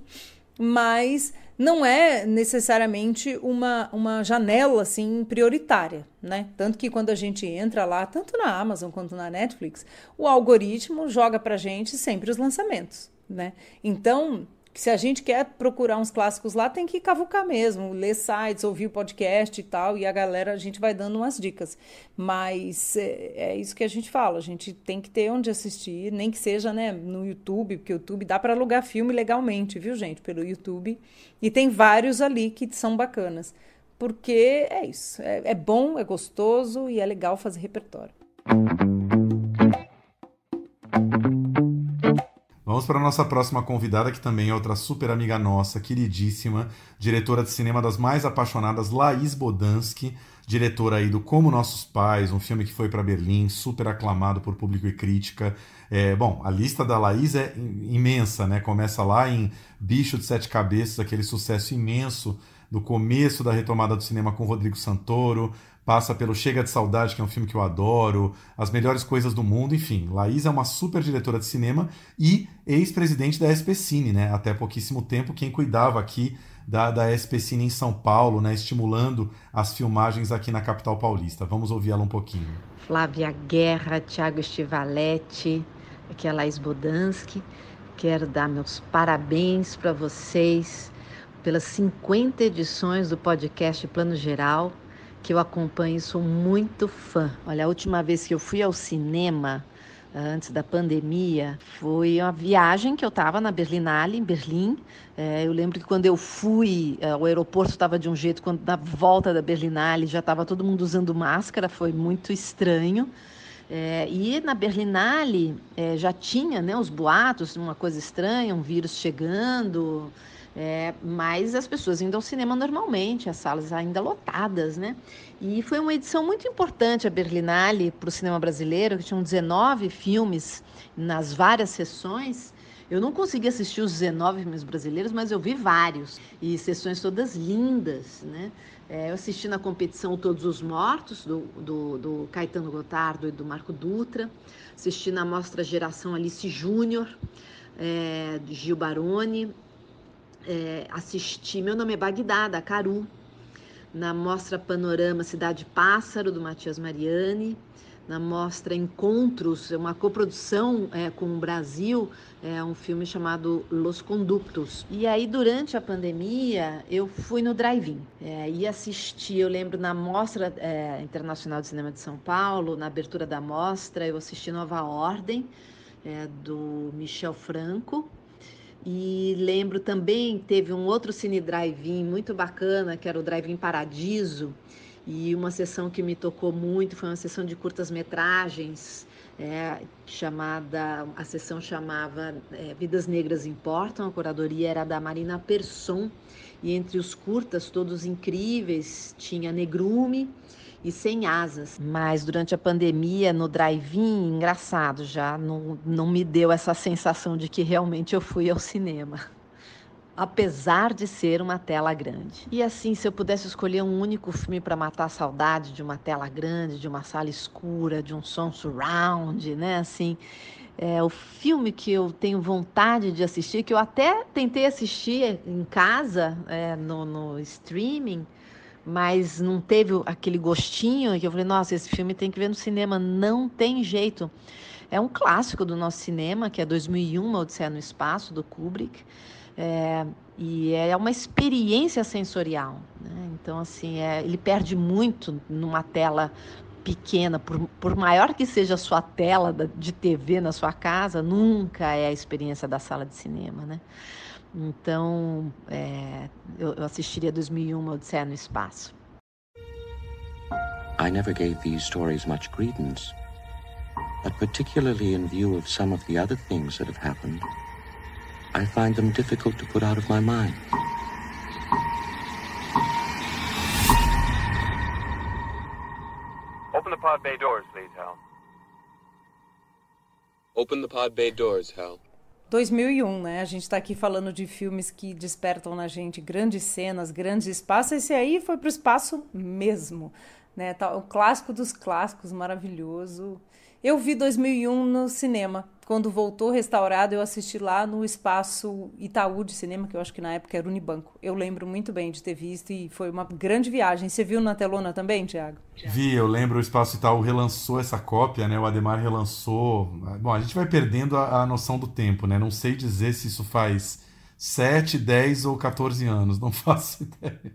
mas não é necessariamente uma, uma janela assim prioritária, né? Tanto que quando a gente entra lá, tanto na Amazon quanto na Netflix, o algoritmo joga pra gente sempre os lançamentos, né? Então, se a gente quer procurar uns clássicos lá, tem que cavucar mesmo, ler sites, ouvir o podcast e tal, e a galera, a gente vai dando umas dicas. Mas é, é isso que a gente fala, a gente tem que ter onde assistir, nem que seja né, no YouTube, porque o YouTube dá para alugar filme legalmente, viu, gente, pelo YouTube. E tem vários ali que são bacanas. Porque é isso, é, é bom, é gostoso e é legal fazer repertório. Vamos para a nossa próxima convidada, que também é outra super amiga nossa, queridíssima, diretora de cinema das mais apaixonadas, Laís Bodansky, diretora aí do Como Nossos Pais, um filme que foi para Berlim, super aclamado por público e crítica. É, bom, a lista da Laís é imensa, né? Começa lá em Bicho de Sete Cabeças, aquele sucesso imenso do começo da retomada do cinema com Rodrigo Santoro, passa pelo Chega de Saudade, que é um filme que eu adoro, As Melhores Coisas do Mundo, enfim. Laís é uma super diretora de cinema e ex-presidente da SPCine, né? Até pouquíssimo tempo, quem cuidava aqui da, da SPCine em São Paulo, né? Estimulando as filmagens aqui na capital paulista. Vamos ouvir ela um pouquinho. Flávia Guerra, Thiago Estivaletti, aqui é Laís Bodansky. Quero dar meus parabéns para vocês pelas 50 edições do podcast Plano Geral que eu acompanho e sou muito fã. Olha, a última vez que eu fui ao cinema, antes da pandemia, foi uma viagem que eu estava na Berlinale, em Berlim. É, eu lembro que quando eu fui, é, o aeroporto estava de um jeito, quando na volta da Berlinale já estava todo mundo usando máscara, foi muito estranho. É, e na Berlinale já tinha né, os boatos, uma coisa estranha, um vírus chegando. É, mas as pessoas indo ao cinema normalmente, as salas ainda lotadas, né? E foi uma edição muito importante a Berlinale para o cinema brasileiro, que tinham 19 filmes nas várias sessões. Eu não consegui assistir os 19 filmes brasileiros, mas eu vi vários. E sessões todas lindas, né? É, eu assisti na competição Todos os Mortos, do, do, do Caetano Gotardo e do Marco Dutra. Assisti na mostra Geração Alice Júnior, é, de Gil Baroni é, assisti. Meu Nome é Bagdá, da Caru, na mostra Panorama Cidade Pássaro, do Matias Mariani, na mostra Encontros, uma coprodução é, com o Brasil, é um filme chamado Los Conductos. E aí, durante a pandemia, eu fui no drive-in é, e assisti, eu lembro, na Mostra é, Internacional de Cinema de São Paulo, na abertura da mostra, eu assisti Nova Ordem, é, do Michel Franco, e lembro também, teve um outro cine drive-in muito bacana, que era o Drive-in Paradiso, e uma sessão que me tocou muito foi uma sessão de curtas metragens, é, chamada, a sessão chamava é, Vidas Negras Importam, a curadoria era da Marina Persson, e entre os curtas, todos incríveis, tinha Negrume, e sem asas. Mas durante a pandemia, no drive-in, engraçado já, não, não me deu essa sensação de que realmente eu fui ao cinema. Apesar de ser uma tela grande. E assim, se eu pudesse escolher um único filme para matar a saudade de uma tela grande, de uma sala escura, de um som surround, né? Assim, é o filme que eu tenho vontade de assistir, que eu até tentei assistir em casa, é, no, no streaming, mas não teve aquele gostinho que eu falei, nossa, esse filme tem que ver no cinema, não tem jeito. É um clássico do nosso cinema, que é 2001, Odisseia no Espaço, do Kubrick, é, e é uma experiência sensorial. Né? Então, assim, é, ele perde muito numa tela pequena, por, por maior que seja a sua tela de TV na sua casa, nunca é a experiência da sala de cinema, né? Então, é, eu, eu assistiria 2001 um, Odisseia no Espaço. I never gave these stories much credence, but particularly in view of some of the other things that have happened, I find them difficult to put out of my mind. Open the pod bay doors, please, Hal. Open the pod bay doors, Hal. 2001, né? A gente está aqui falando de filmes que despertam na gente grandes cenas, grandes espaços. Esse aí foi para o espaço mesmo, né? Tá, o clássico dos clássicos, maravilhoso. Eu vi 2001 no cinema quando voltou restaurado, eu assisti lá no espaço Itaú de cinema, que eu acho que na época era Unibanco. Eu lembro muito bem de ter visto e foi uma grande viagem. Você viu na telona também, Tiago? Vi, eu lembro o Espaço Itaú relançou essa cópia, né? O Ademar relançou. Bom, a gente vai perdendo a, a noção do tempo, né? Não sei dizer se isso faz 7, 10 ou 14 anos, não faço ideia.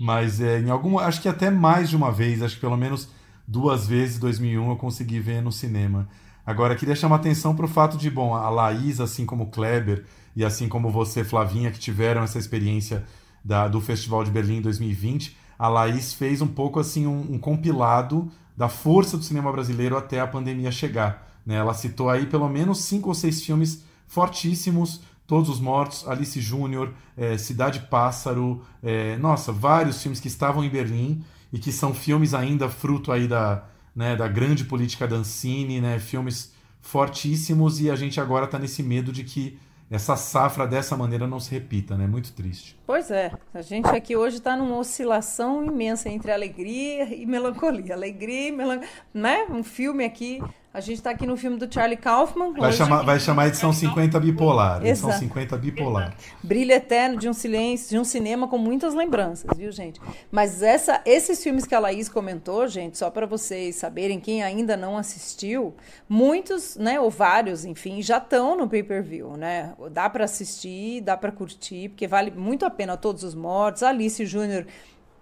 Mas é, em alguma. Acho que até mais de uma vez, acho que pelo menos duas vezes em 2001 eu consegui ver no cinema. Agora, queria chamar atenção para o fato de, bom, a Laís, assim como o Kleber e assim como você, Flavinha, que tiveram essa experiência da, do Festival de Berlim 2020, a Laís fez um pouco assim um, um compilado da força do cinema brasileiro até a pandemia chegar. Né? Ela citou aí pelo menos cinco ou seis filmes fortíssimos, Todos os Mortos, Alice Júnior, é, Cidade Pássaro, é, nossa, vários filmes que estavam em Berlim e que são filmes ainda fruto aí da, né, da grande política da Ancine, né, filmes fortíssimos e a gente agora está nesse medo de que essa safra dessa maneira não se repita, né? Muito triste. Pois é, a gente aqui hoje está numa oscilação imensa entre alegria e melancolia, alegria e melancolia, né? Um filme aqui a gente está aqui no filme do Charlie Kaufman. Vai, chamar, vai chamar a edição 50 bipolar. Edição 50 bipolar. Brilho eterno de um silêncio, de um cinema com muitas lembranças, viu, gente? Mas essa, esses filmes que a Laís comentou, gente, só para vocês saberem, quem ainda não assistiu, muitos, né, ou vários, enfim, já estão no pay-per-view, né? Dá para assistir, dá para curtir, porque vale muito a pena Todos os Mortos, Alice Júnior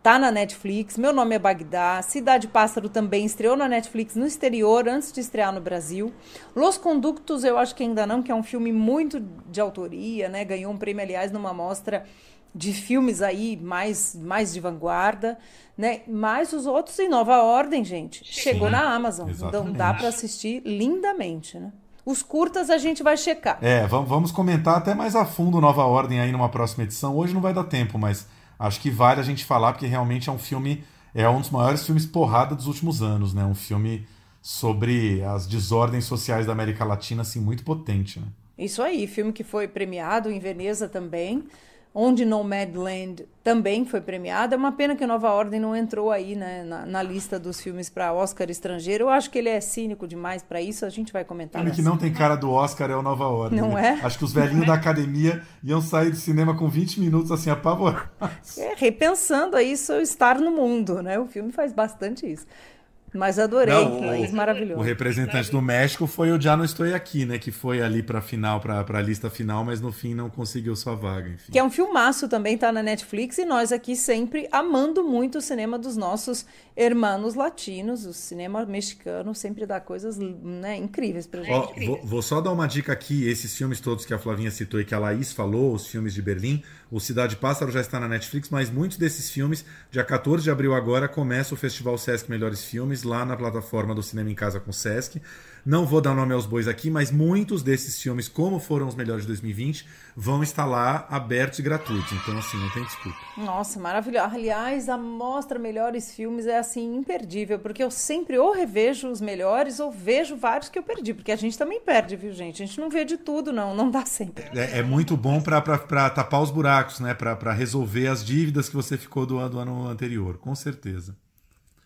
Tá na Netflix. Meu nome é Bagdá. Cidade Pássaro também estreou na Netflix no exterior antes de estrear no Brasil. Los Conductos, eu acho que ainda não, que é um filme muito de autoria, né? Ganhou um prêmio, aliás, numa mostra de filmes aí mais, mais de vanguarda, né? Mas os outros em Nova Ordem, gente, chegou Sim, na Amazon. Exatamente. Então dá para assistir lindamente, né? Os curtas a gente vai checar. É, vamos comentar até mais a fundo Nova Ordem aí numa próxima edição. Hoje não vai dar tempo, mas acho que vale a gente falar, porque realmente é um filme, é um dos maiores filmes porrada dos últimos anos, né? Um filme sobre as desordens sociais da América Latina, assim, muito potente, né? Isso aí, filme que foi premiado em Veneza também onde Nomadland também foi premiado. É uma pena que Nova Ordem não entrou aí né, na, na lista dos filmes para Oscar estrangeiro. Eu acho que ele é cínico demais para isso, a gente vai comentar. O filme que não tem cara do Oscar é o Nova Ordem. Não né? é? Acho que os velhinhos da academia iam sair do cinema com 20 minutos assim, apavorados. É, repensando aí seu estar no mundo, né? O filme faz bastante isso. Mas adorei, não, o, maravilhoso. O representante do México foi o Já Não Estou Aqui, né? Que foi ali para final, para a lista final, mas no fim não conseguiu sua vaga. Enfim. Que é um filmaço também, tá na Netflix, e nós aqui sempre amando muito o cinema dos nossos hermanos latinos, o cinema mexicano sempre dá coisas né, incríveis pra gente. Ó, vou, vou, só dar uma dica aqui: esses filmes todos que a Flavinha citou e que a Laís falou, os filmes de Berlim, o Cidade Pássaro já está na Netflix, mas muitos desses filmes, dia 14 de abril agora, começa o Festival Sesc Melhores Filmes lá na plataforma do Cinema em Casa com Sesc. Não vou dar nome aos bois aqui, mas muitos desses filmes, como foram os melhores de 2020, vão estar lá abertos e gratuitos. Então, assim, não tem desculpa. Nossa, maravilhoso. Aliás, a mostra Melhores Filmes é, assim, imperdível, porque eu sempre ou revejo os melhores ou vejo vários que eu perdi, porque a gente também perde, viu, gente? A gente não vê de tudo, não. Não dá sempre. É, é muito bom para tapar os buracos, né? Para resolver as dívidas que você ficou do, do ano anterior, com certeza.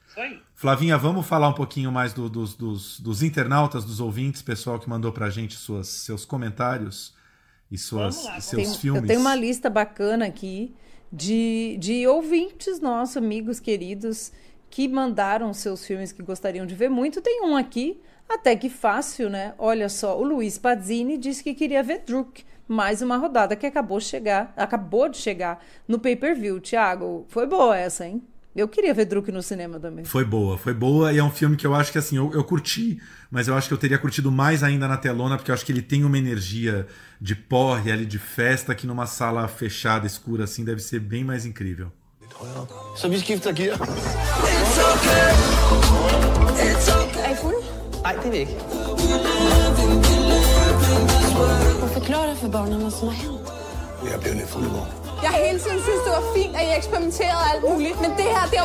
Isso aí. Flavinha, vamos falar um pouquinho mais do, dos, dos, dos, internautas, dos ouvintes, pessoal que mandou pra gente suas, seus comentários e suas, lá, seus tem, filmes. Eu tenho uma lista bacana aqui de, de ouvintes nossos, amigos queridos, que mandaram seus filmes que gostariam de ver muito. Tem um aqui, até que fácil, né? Olha só, o Luiz Pazzini disse que queria ver Druk. Mais uma rodada que acabou de chegar, acabou de chegar no pay-per-view. Tiago, foi boa essa, hein? Eu queria ver Druk no cinema também. Foi boa, foi boa e é um filme que eu acho que assim, eu, eu curti, mas eu acho que eu teria curtido mais ainda na telona, porque eu acho que ele tem uma energia de porre ali, de festa, que numa sala fechada, escura assim, deve ser bem mais incrível. Så vi skifter gear. I fulde? Nej, det er vi ikke. Forklara for barnen hvad som har hänt. Vi fulde i Jeg har hele tiden synes det var fint, at I eksperimenterede alt muligt, men det her, det er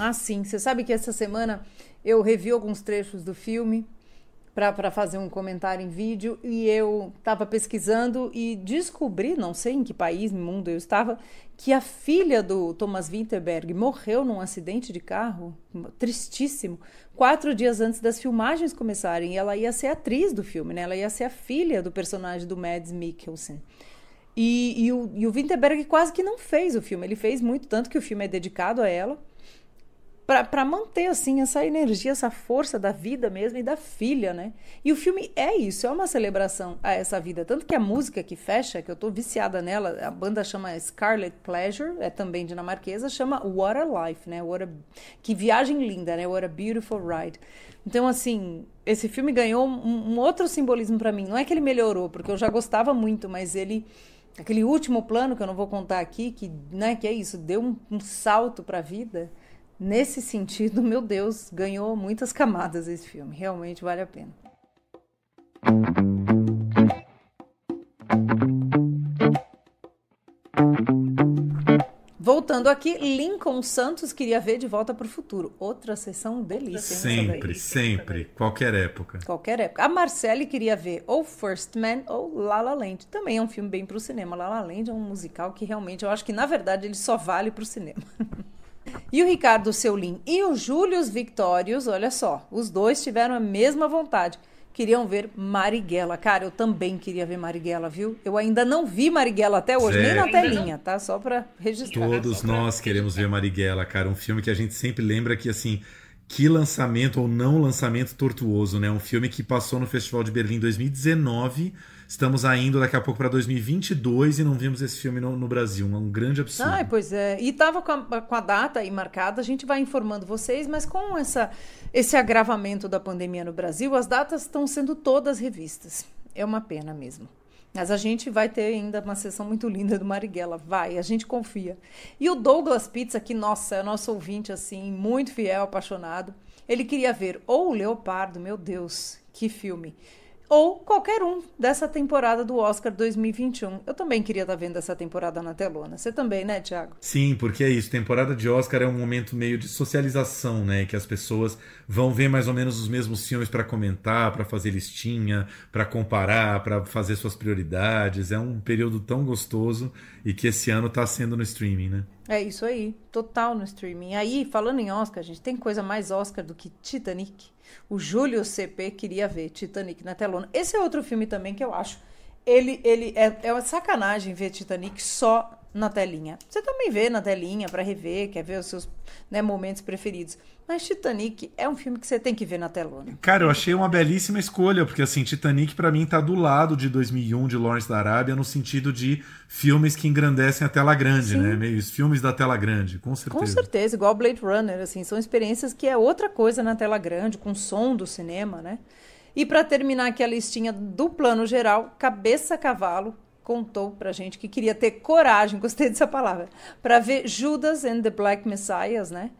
Ah, sim. Você sabe que essa semana eu revi alguns trechos do filme. para fazer um comentário em vídeo e eu estava pesquisando e descobri, não sei em que país, no mundo eu estava, que a filha do Thomas Winterberg morreu num acidente de carro, tristíssimo, quatro dias antes das filmagens começarem. E ela ia ser atriz do filme, né? Ela ia ser a filha do personagem do Mads Mikkelsen. E, e, o, e o Winterberg quase que não fez o filme. Ele fez muito, tanto que o filme é dedicado a ela para manter assim essa energia, essa força da vida mesmo e da filha, né? E o filme é isso, é uma celebração a essa vida, tanto que a música que fecha, que eu tô viciada nela, a banda chama Scarlet Pleasure, é também dinamarquesa, chama What a Life, né? What a... que viagem linda, né? What a beautiful ride. Então assim, esse filme ganhou um, um outro simbolismo para mim. Não é que ele melhorou, porque eu já gostava muito, mas ele aquele último plano que eu não vou contar aqui, que, né, que é isso, deu um, um salto para a vida Nesse sentido, meu Deus, ganhou muitas camadas esse filme. Realmente vale a pena. Voltando aqui, Lincoln Santos queria ver De Volta para o Futuro. Outra sessão delícia. Sempre, sempre. Qualquer época. Qualquer época. A Marcele queria ver ou First Man ou La La Land. Também é um filme bem para o cinema. La La Land é um musical que realmente, eu acho que na verdade ele só vale para o cinema. E o Ricardo Seulin e o Július Victórios, olha só, os dois tiveram a mesma vontade. Queriam ver Marighella. Cara, eu também queria ver Marighella, viu? Eu ainda não vi Marighella até hoje, nem na telinha, tá? Só para registrar. Todos nós queremos ver Marighella, cara. Um filme que a gente sempre lembra que, assim, que lançamento ou não lançamento tortuoso, né? Um filme que passou no Festival de Berlim em 2019 Estamos indo daqui a pouco para 2022 e não vimos esse filme no, no Brasil. Um grande absurdo. Ah, pois é. E estava com, com, a data aí marcada, a gente vai informando vocês, mas com essa, esse agravamento da pandemia no Brasil, as datas estão sendo todas revistas. É uma pena mesmo. Mas a gente vai ter ainda uma sessão muito linda do Marighella. Vai, a gente confia. E o Douglas Pizza, que, nossa, é nosso ouvinte, assim, muito fiel, apaixonado. Ele queria ver ou o Leopardo, meu Deus, que filme ou qualquer um dessa temporada do Oscar 2021. Eu também queria estar vendo essa temporada na telona. Você também, né, Thiago? Sim, porque é isso. Temporada de Oscar é um momento meio de socialização, né? Que as pessoas vão ver mais ou menos os mesmos filmes para comentar, para fazer listinha, para comparar, para fazer suas prioridades. É um período tão gostoso e que esse ano está sendo no streaming, né? É isso aí, total no streaming. Aí, falando em Oscar, gente, tem coisa mais Oscar do que Titanic. O Júlio CP queria ver Titanic na telona. Esse é outro filme também que eu acho. Ele, ele é, é uma sacanagem ver Titanic só na telinha. Você também vê na telinha para rever, quer ver os seus né, momentos preferidos. Mas Titanic é um filme que você tem que ver na telona. Cara, eu achei uma belíssima escolha, porque assim, Titanic para mim tá do lado de 2001 de Lawrence da Arábia no sentido de filmes que engrandecem a tela grande, Sim. né? Meio filmes da tela grande, com certeza. Com certeza, igual Blade Runner, assim, são experiências que é outra coisa na tela grande, com som do cinema, né? E para terminar aqui a listinha do plano geral, Cabeça Cavalo, contou pra gente que queria ter coragem, gostei dessa palavra, para ver Judas and the Black Messiahs, né?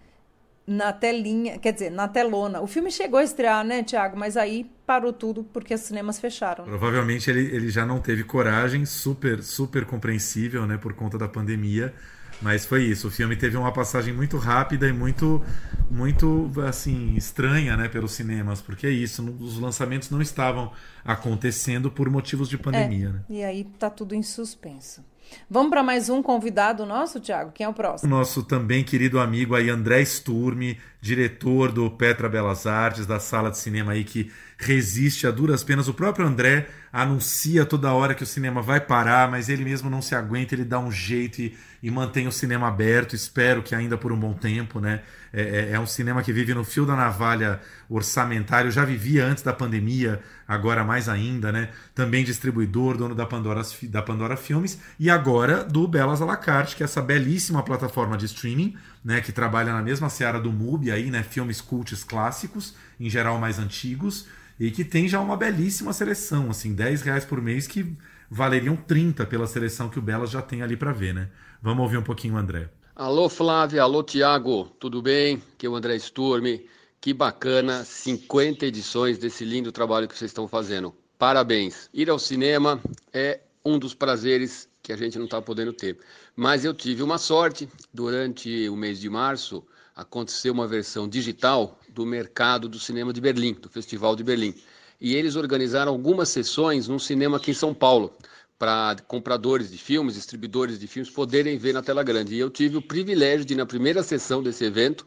Na telinha, quer dizer, na telona. O filme chegou a estrear, né, Tiago? Mas aí parou tudo porque os cinemas fecharam. Provavelmente ele, ele já não teve coragem, super, super compreensível, né, por conta da pandemia. Mas foi isso. O filme teve uma passagem muito rápida e muito, muito assim estranha, né, pelos cinemas, porque é isso. Os lançamentos não estavam acontecendo por motivos de pandemia. É, né? E aí tá tudo em suspenso. Vamos para mais um convidado nosso, Thiago? Quem é o próximo? Nosso também querido amigo aí, André Sturme, diretor do Petra Belas Artes, da sala de cinema aí que resiste a duras penas. O próprio André anuncia toda hora que o cinema vai parar, mas ele mesmo não se aguenta, ele dá um jeito e, e mantém o cinema aberto. Espero que ainda por um bom tempo, né? É, é, é um cinema que vive no fio da navalha orçamentário. Já vivia antes da pandemia, agora mais ainda, né? Também distribuidor, dono da Pandora, da Pandora Filmes e agora do Belas à la carte, que é essa belíssima plataforma de streaming, né? Que trabalha na mesma seara do MUBI aí, né? Filmes cults clássicos, em geral mais antigos e que tem já uma belíssima seleção, assim, 10 reais por mês que valeriam 30 pela seleção que o Belas já tem ali para ver, né? Vamos ouvir um pouquinho o André. Alô Flávia, alô Tiago, tudo bem? Aqui é o André Sturme. Que bacana, 50 edições desse lindo trabalho que vocês estão fazendo. Parabéns. Ir ao cinema é um dos prazeres que a gente não está podendo ter. Mas eu tive uma sorte, durante o mês de março, aconteceu uma versão digital do mercado do cinema de Berlim, do Festival de Berlim. e eles organizaram algumas sessões num cinema aqui em São Paulo para compradores de filmes, distribuidores de filmes poderem ver na tela grande. E eu tive o privilégio de ir na primeira sessão desse evento,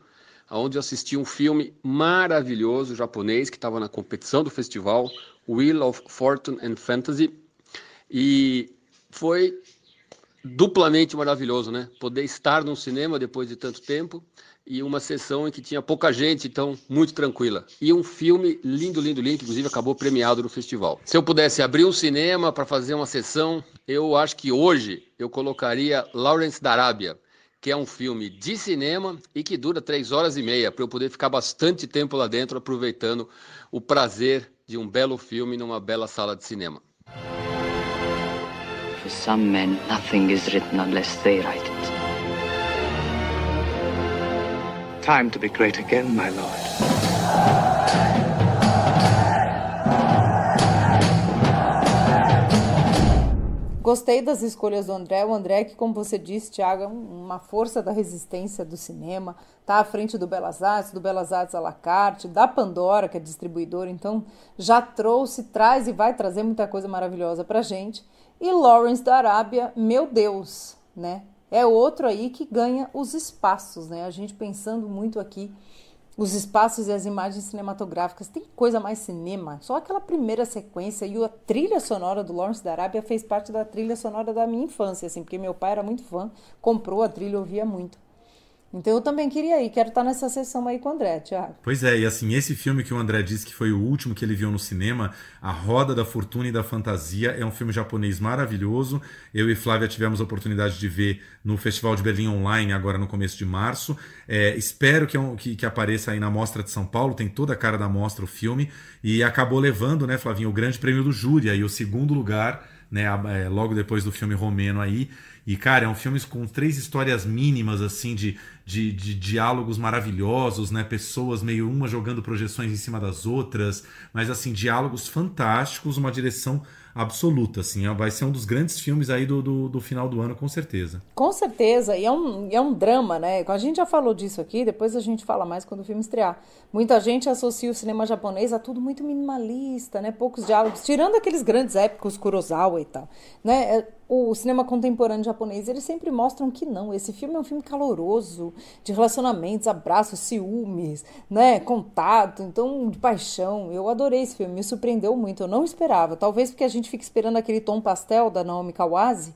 onde eu assisti um filme maravilhoso japonês que estava na competição do festival, Wheel of Fortune and Fantasy, e foi duplamente maravilhoso, né? Poder estar num cinema depois de tanto tempo e uma sessão em que tinha pouca gente, então muito tranquila. E um filme lindo, lindo, lindo, que inclusive acabou premiado no festival. Se eu pudesse abrir um cinema para fazer uma sessão, eu acho que hoje eu colocaria Lawrence da Arábia, que é um filme de cinema e que dura três horas e meia, para eu poder ficar bastante tempo lá dentro aproveitando o prazer de um belo filme numa bela sala de cinema. For some men, nothing is written unless they write it. Time to be great again, my lord. Gostei das escolhas do André. O André, que, como você disse, Thiago, é uma força da resistência do cinema. Está à frente do Belas Artes, do Belas Artes à la carte, da Pandora, que é distribuidora. Então, já trouxe, traz e vai trazer muita coisa maravilhosa para gente. E Lawrence da Arábia, meu Deus, né? É outro aí que ganha os espaços, né? A gente pensando muito aqui os espaços e as imagens cinematográficas. Tem coisa mais cinema. Só aquela primeira sequência e a trilha sonora do Lawrence da Arábia fez parte da trilha sonora da minha infância, assim, porque meu pai era muito fã, comprou a trilha, ouvia muito. Então eu também queria ir, quero estar nessa sessão aí com o André, Thiago. Pois é, e assim, esse filme que o André disse que foi o último que ele viu no cinema, A Roda da Fortuna e da Fantasia, é um filme japonês maravilhoso. Eu e Flávia tivemos a oportunidade de ver no Festival de Berlim Online, agora no começo de março. É, espero que, é que, que, apareça aí na Mostra de São Paulo, tem toda a cara da mostra o filme, e acabou levando, né, Flavinho, o grande prêmio do júri, aí o segundo lugar, né, logo depois do filme romeno aí. E, cara, é um filme com três histórias mínimas, assim, de, de, de, diálogos maravilhosos, né? Pessoas meio uma jogando projeções em cima das outras, mas, assim, diálogos fantásticos, uma direção absoluta, assim. Vai ser um dos grandes filmes aí do, do, do, final do ano, com certeza. Com certeza. E é um, é um drama, né? A gente já falou disso aqui, depois a gente fala mais quando o filme estrear. Muita gente associa o cinema japonês a tudo muito minimalista, né? Poucos diálogos, tirando aqueles grandes épicos Kurosawa e tal, né? O cinema contemporâneo japonês, eles sempre mostram que não. Esse filme é um filme caloroso, de relacionamentos, abraços, ciúmes, né, contato, então de paixão. Eu adorei esse filme, me surpreendeu muito. Eu não esperava, talvez porque a gente fica esperando aquele tom pastel da Naomi Kawase,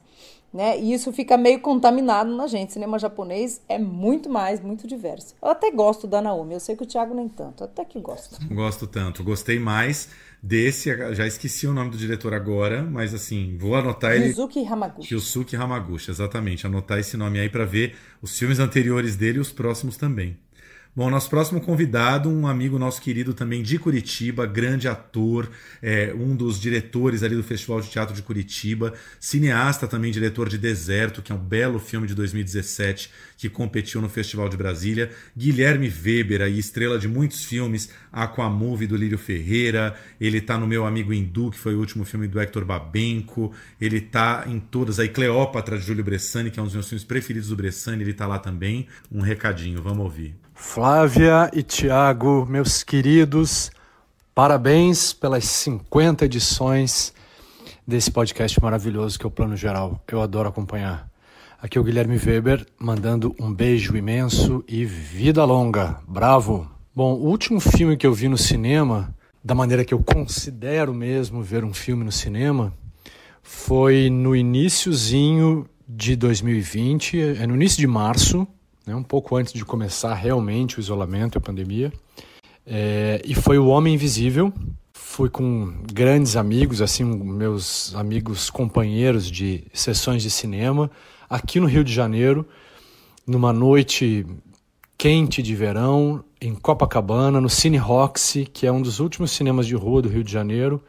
né? E isso fica meio contaminado na gente. cinema japonês é muito mais, muito diverso. Eu até gosto da Naomi, eu sei que o Thiago nem tanto, até que gosto. Gosto tanto, gostei mais desse, já esqueci o nome do diretor agora, mas assim, vou anotar ele. Yusuke Hamaguchi. Yusuke Hamaguchi, exatamente. Anotar esse nome aí para ver os filmes anteriores dele e os próximos também. Bom, nosso próximo convidado, um amigo nosso querido também de Curitiba, grande ator, é, um dos diretores ali do Festival de Teatro de Curitiba, cineasta também, diretor de Deserto, que é um belo filme de 2017 que competiu no Festival de Brasília, Guilherme Weber, aí, estrela de muitos filmes, Aquamovie do Lírio Ferreira, ele tá no Meu Amigo Hindu, que foi o último filme do Hector Babenco, ele tá em todas, aí Cleópatra de Júlio Bressani, que é um dos meus filmes preferidos do Bressani, ele tá lá também. Um recadinho, vamos ouvir. Flávia e Tiago, meus queridos, parabéns pelas 50 edições desse podcast maravilhoso que é o Plano Geral. Eu adoro acompanhar. Aqui é o Guilherme Weber, mandando um beijo imenso e vida longa. Bravo! Bom, o último filme que eu vi no cinema, da maneira que eu considero mesmo ver um filme no cinema, foi no iníciozinho de 2020, é no início de março, né, um pouco antes de começar realmente o isolamento e a pandemia. É, e foi O Homem Invisível. Fui com grandes amigos, assim, meus amigos companheiros de sessões de cinema, aqui no Rio de Janeiro, numa noite quente de verão, em Copacabana, no Cine Roxy, que é um dos últimos cinemas de rua do Rio de Janeiro,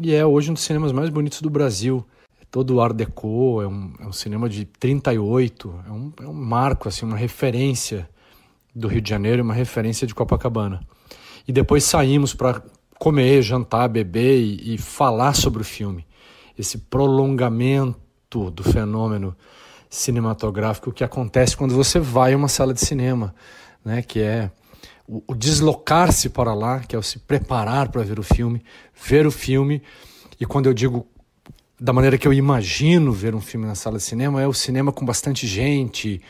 e é hoje um dos cinemas mais bonitos do Brasil todo o Art Deco, é um, é um cinema de 38, é um, é um marco, assim, uma referência do Rio de Janeiro, uma referência de Copacabana. E depois saímos para comer, jantar, beber e, e, falar sobre o filme. Esse prolongamento do fenômeno cinematográfico que acontece quando você vai a uma sala de cinema, né? Que é o, o deslocar-se para lá, que é o se preparar para ver o filme, ver o filme. E quando eu digo da maneira que eu imagino ver um filme na sala de cinema, é o cinema com bastante gente,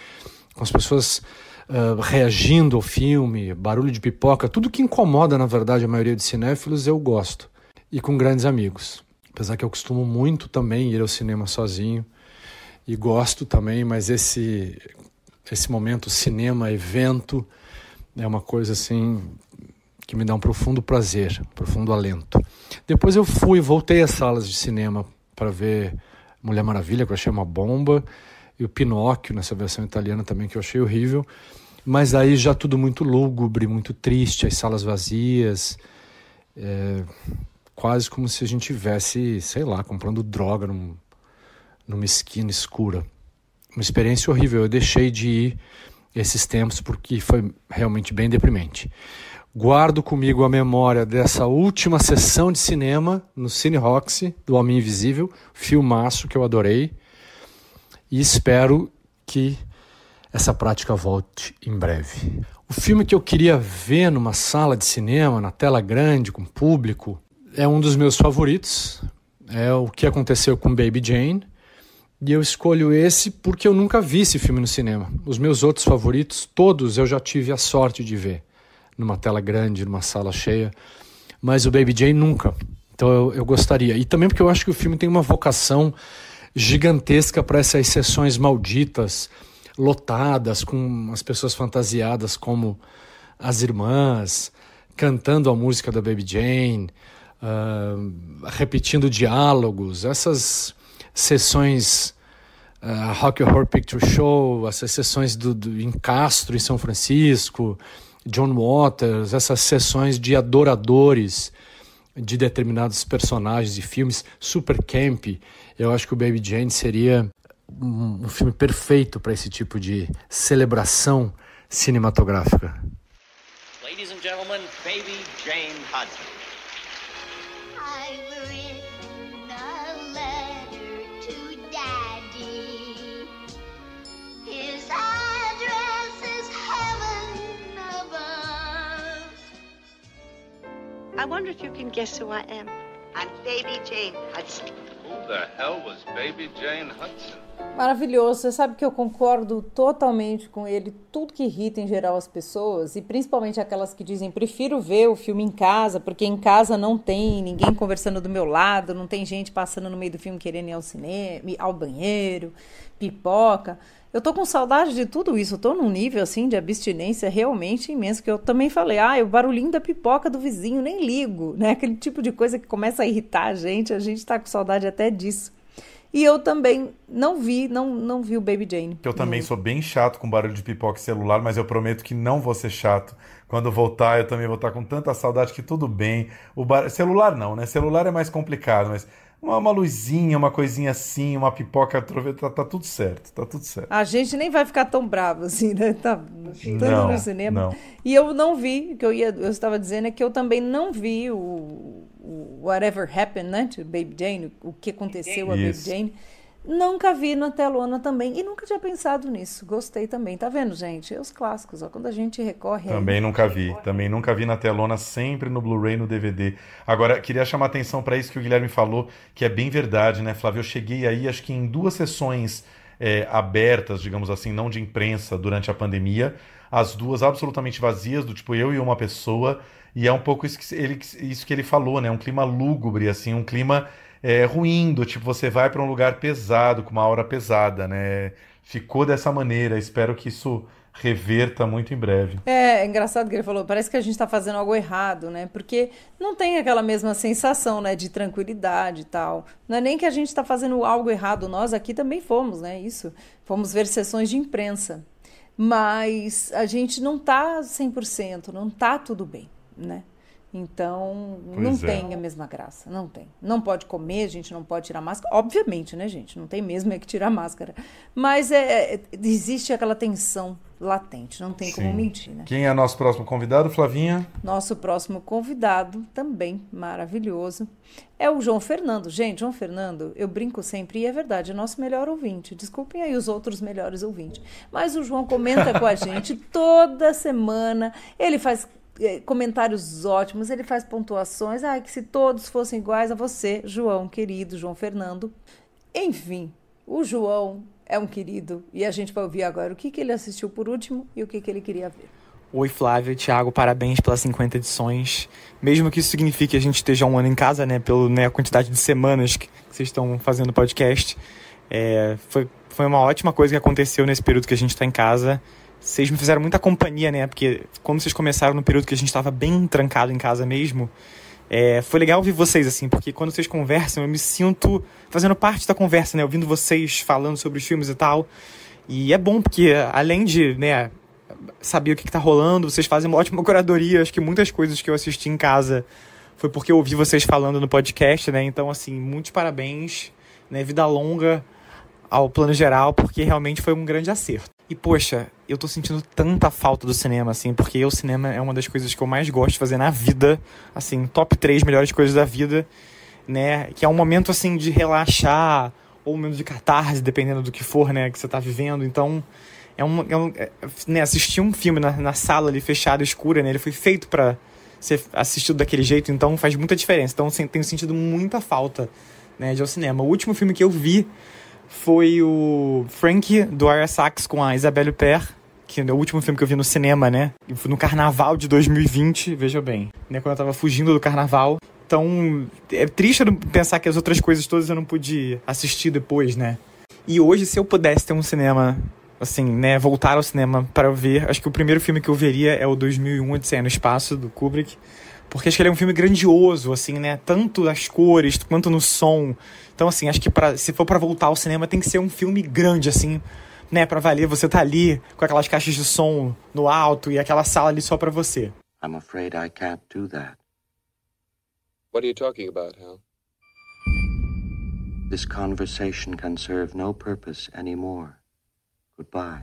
com as pessoas uh, reagindo ao filme, barulho de pipoca, tudo que incomoda, na verdade, a maioria de cinéfilos, eu gosto. E com grandes amigos. Apesar que eu costumo muito também ir ao cinema sozinho e gosto também, mas esse esse momento cinema evento é uma coisa assim que me dá um profundo prazer, um profundo alento. Depois eu fui, voltei às salas de cinema para ver Mulher Maravilha, que eu achei uma bomba, e o Pinóquio, nessa versão italiana também, que eu achei horrível. Mas aí já tudo muito lúgubre, muito triste, as salas vazias, é, quase como se a gente tivesse, sei lá, comprando droga num, numa esquina escura. Uma experiência horrível. Eu deixei de ir esses tempos porque foi realmente bem deprimente. Guardo comigo a memória dessa última sessão de cinema no Cine Roxy, do Homem Invisível, filmaço que eu adorei, e espero que essa prática volte em breve. O filme que eu queria ver numa sala de cinema, na tela grande, com público, é um dos meus favoritos. É o que aconteceu com Baby Jane. E eu escolho esse porque eu nunca vi esse filme no cinema. Os meus outros favoritos, todos eu já tive a sorte de ver numa tela grande, numa sala cheia, mas o Baby Jane nunca. Então eu, eu gostaria. E também porque eu acho que o filme tem uma vocação gigantesca para essas sessões malditas, lotadas, com as pessoas fantasiadas como as irmãs, cantando a música da Baby Jane, uh, repetindo diálogos, essas sessões uh, Rock Horror Picture Show, essas sessões do, do, em Castro, em São Francisco, John Waters, essas sessões de adoradores de determinados personagens de filmes super camp. Eu acho que o Baby Jane seria um, filme perfeito para esse tipo de celebração cinematográfica. Ladies and gentlemen, Baby Jane Hudson. I wonder if you can guess who I am. I'm Baby Jane Hudson. Who the hell was Baby Jane Hudson? Maravilhoso. Você sabe que eu concordo totalmente com ele. Tudo que irrita em geral as pessoas, e principalmente aquelas que dizem prefiro ver o filme em casa, porque em casa não tem ninguém conversando do meu lado, não tem gente passando no meio do filme querendo ir ao cinema, ao banheiro, pipoca. Eu tô com saudade de tudo isso, eu tô num nível assim de abstinência realmente imenso, que eu também falei, ah, o barulhinho da pipoca do vizinho, nem ligo, né? Aquele tipo de coisa que começa a irritar a gente, a gente tá com saudade até disso. E eu também não vi, não, não vi o Baby Jane. Eu também sou bem chato com barulho de pipoca e celular, mas eu prometo que não vou ser chato. Quando voltar, eu também vou estar com tanta saudade que tudo bem. O bar... Celular não, né? Celular é mais complicado, mas uma, uma luzinha, uma coisinha assim, uma pipoca, tá, tá tudo certo, tá tudo certo. A gente nem vai ficar tão bravo assim, né? Tá tanto no cinema. Não. E eu não vi, o que eu, ia, eu estava dizendo é que eu também não vi o, o Whatever Happened, né? To Baby Jane, o que aconteceu a Baby Jane. Nunca vi na telona também. E nunca tinha pensado nisso. Gostei também. Tá vendo, gente? É os clássicos, ó. Quando a gente recorre. Também aí... nunca vi. Também nunca vi na telona, sempre no Blu-ray, no DVD. Agora, queria chamar atenção para isso que o Guilherme falou, que é bem verdade, né, Flávio? Eu cheguei aí, acho que em duas sessões é, abertas, digamos assim, não de imprensa, durante a pandemia. As duas absolutamente vazias, do tipo eu e uma pessoa. E é um pouco isso que ele, isso que ele falou, né? Um clima lúgubre, assim, um clima é, ruim, do tipo, você vai para um lugar pesado, com uma aura pesada, né? Ficou dessa maneira, espero que isso reverta muito em breve. É, é engraçado que ele falou, parece que a gente está fazendo algo errado, né? Porque não tem aquela mesma sensação, né, de tranquilidade e tal. Não é nem que a gente está fazendo algo errado, nós aqui também fomos, né? Isso. Fomos ver sessões de imprensa. Mas a gente não está 100%, não está tudo bem, né? Então, pois não é. tem a mesma graça, não tem. Não pode comer, a gente não pode tirar máscara. Obviamente, né, gente? Não tem mesmo é que tirar máscara. Mas é, é, existe aquela tensão latente, não tem Sim. como mentir, né? Quem é nosso próximo convidado, Flavinha? Nosso próximo convidado, também maravilhoso, é o João Fernando. Gente, João Fernando, eu brinco sempre, e é verdade, é nosso melhor ouvinte. Desculpem aí os outros melhores ouvintes. Mas o João comenta com a gente toda semana. Ele faz comentários ótimos, ele faz pontuações. Ai, que se todos fossem iguais a você, João, querido João Fernando. Enfim, o João é um querido e a gente vai ouvir agora o que, que ele assistiu por último e o que, que ele queria ver. Oi, Flávio Thiago, parabéns pelas 50 edições. Mesmo que isso signifique que a gente esteja um ano em casa, né, pela né, quantidade de semanas que vocês estão fazendo podcast, é, foi, foi uma ótima coisa que aconteceu nesse período que a gente está em casa. Vocês me fizeram muita companhia, né, porque quando vocês começaram no período que a gente estava bem trancado em casa mesmo, é, foi legal ouvir vocês, assim, porque quando vocês conversam, eu me sinto fazendo parte da conversa, né, ouvindo vocês falando sobre os filmes e tal. E é bom, porque além de, né, saber o que, que tá rolando, vocês fazem uma ótima curadoria. Acho que muitas coisas que eu assisti em casa foi porque eu ouvi vocês falando no podcast, né? Então, assim, muitos parabéns, né? Vida longa ao plano geral, porque realmente foi um grande acerto. E, poxa, eu tô sentindo tanta falta do cinema, assim, porque o cinema é uma das coisas que eu mais gosto de fazer na vida, assim, top 3 melhores coisas da vida, né? Que é um momento, assim, de relaxar, ou um momento de catarse, dependendo do que for, né, que você tá vivendo. Então, é um, é um é, né, assistir um filme na, na sala ali fechada, escura, né? Ele foi feito para ser assistido daquele jeito, então faz muita diferença. Então, tenho sentido muita falta, né, de ao cinema. O último filme que eu vi foi o Frank do Arya Sachs com a Isabelle Huppert, que é o último filme que eu vi no cinema, né? No carnaval de 2020, veja bem, né? Quando eu tava fugindo do carnaval. Então, é triste pensar que as outras coisas todas eu não pude assistir depois, né? E hoje, se eu pudesse ter um cinema, assim, né, voltar ao cinema para ver, acho que o primeiro filme que eu veria é o 2001 Odisseia no Espaço, do Kubrick. Porque acho que ele é um filme grandioso, assim, né? Tanto nas cores quanto no som. Então, assim, acho que pra, se for para voltar ao cinema tem que ser um filme grande, assim, né? Pra valer você tá ali com aquelas caixas de som no alto e aquela sala ali só pra você. I'm afraid I can't do that. What are you talking about, Hal? This conversation can serve no purpose anymore. Goodbye.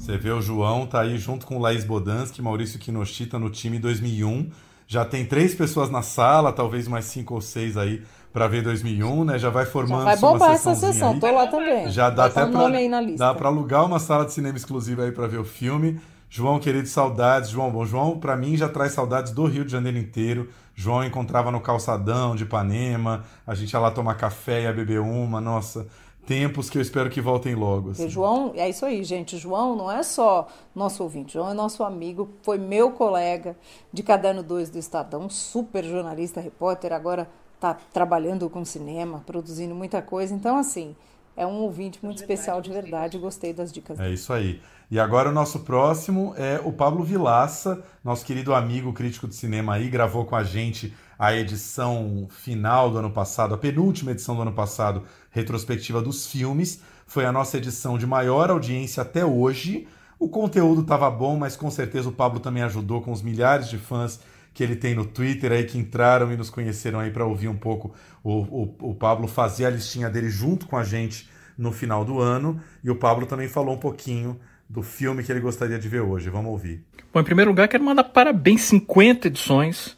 Você vê o João, tá aí junto com o Laís Bodansky, Maurício Kinoshita no time 2001. Já tem três pessoas na sala, talvez mais cinco ou seis aí para ver 2001, né? Já vai formando Já vai bombar essa sessão, aí. tô lá também. Já dá até na lista. dá para alugar uma sala de cinema exclusiva aí para ver o filme. João, querido, saudades. João, bom, João para mim já traz saudades do Rio de Janeiro inteiro. João encontrava no calçadão de Ipanema, a gente ia lá tomar café, ia beber uma, nossa, tempos que eu espero que voltem logo. assim. Porque João, é isso aí, gente. João não é só nosso ouvinte, João é nosso amigo, foi meu colega de Caderno 2 do Estadão, super jornalista, repórter, agora está trabalhando com cinema, produzindo muita coisa. Então, assim, é um ouvinte muito especial de verdade. Gostei das dicas É dele. isso aí. E agora o nosso próximo é o Pablo Vilaça, nosso querido amigo crítico de cinema aí, gravou com a gente a edição final do ano passado, a penúltima edição do ano passado, retrospectiva dos filmes. Foi a nossa edição de maior audiência até hoje. O conteúdo estava bom, mas com certeza o Pablo também ajudou com os milhares de fãs que ele tem no Twitter aí que entraram e nos conheceram aí para ouvir um pouco o, o, o Pablo fazer a listinha dele junto com a gente no final do ano. E o Pablo também falou um pouquinho do filme que ele gostaria de ver hoje. Vamos ouvir. Bom, em primeiro lugar, quero mandar parabéns, 50 edições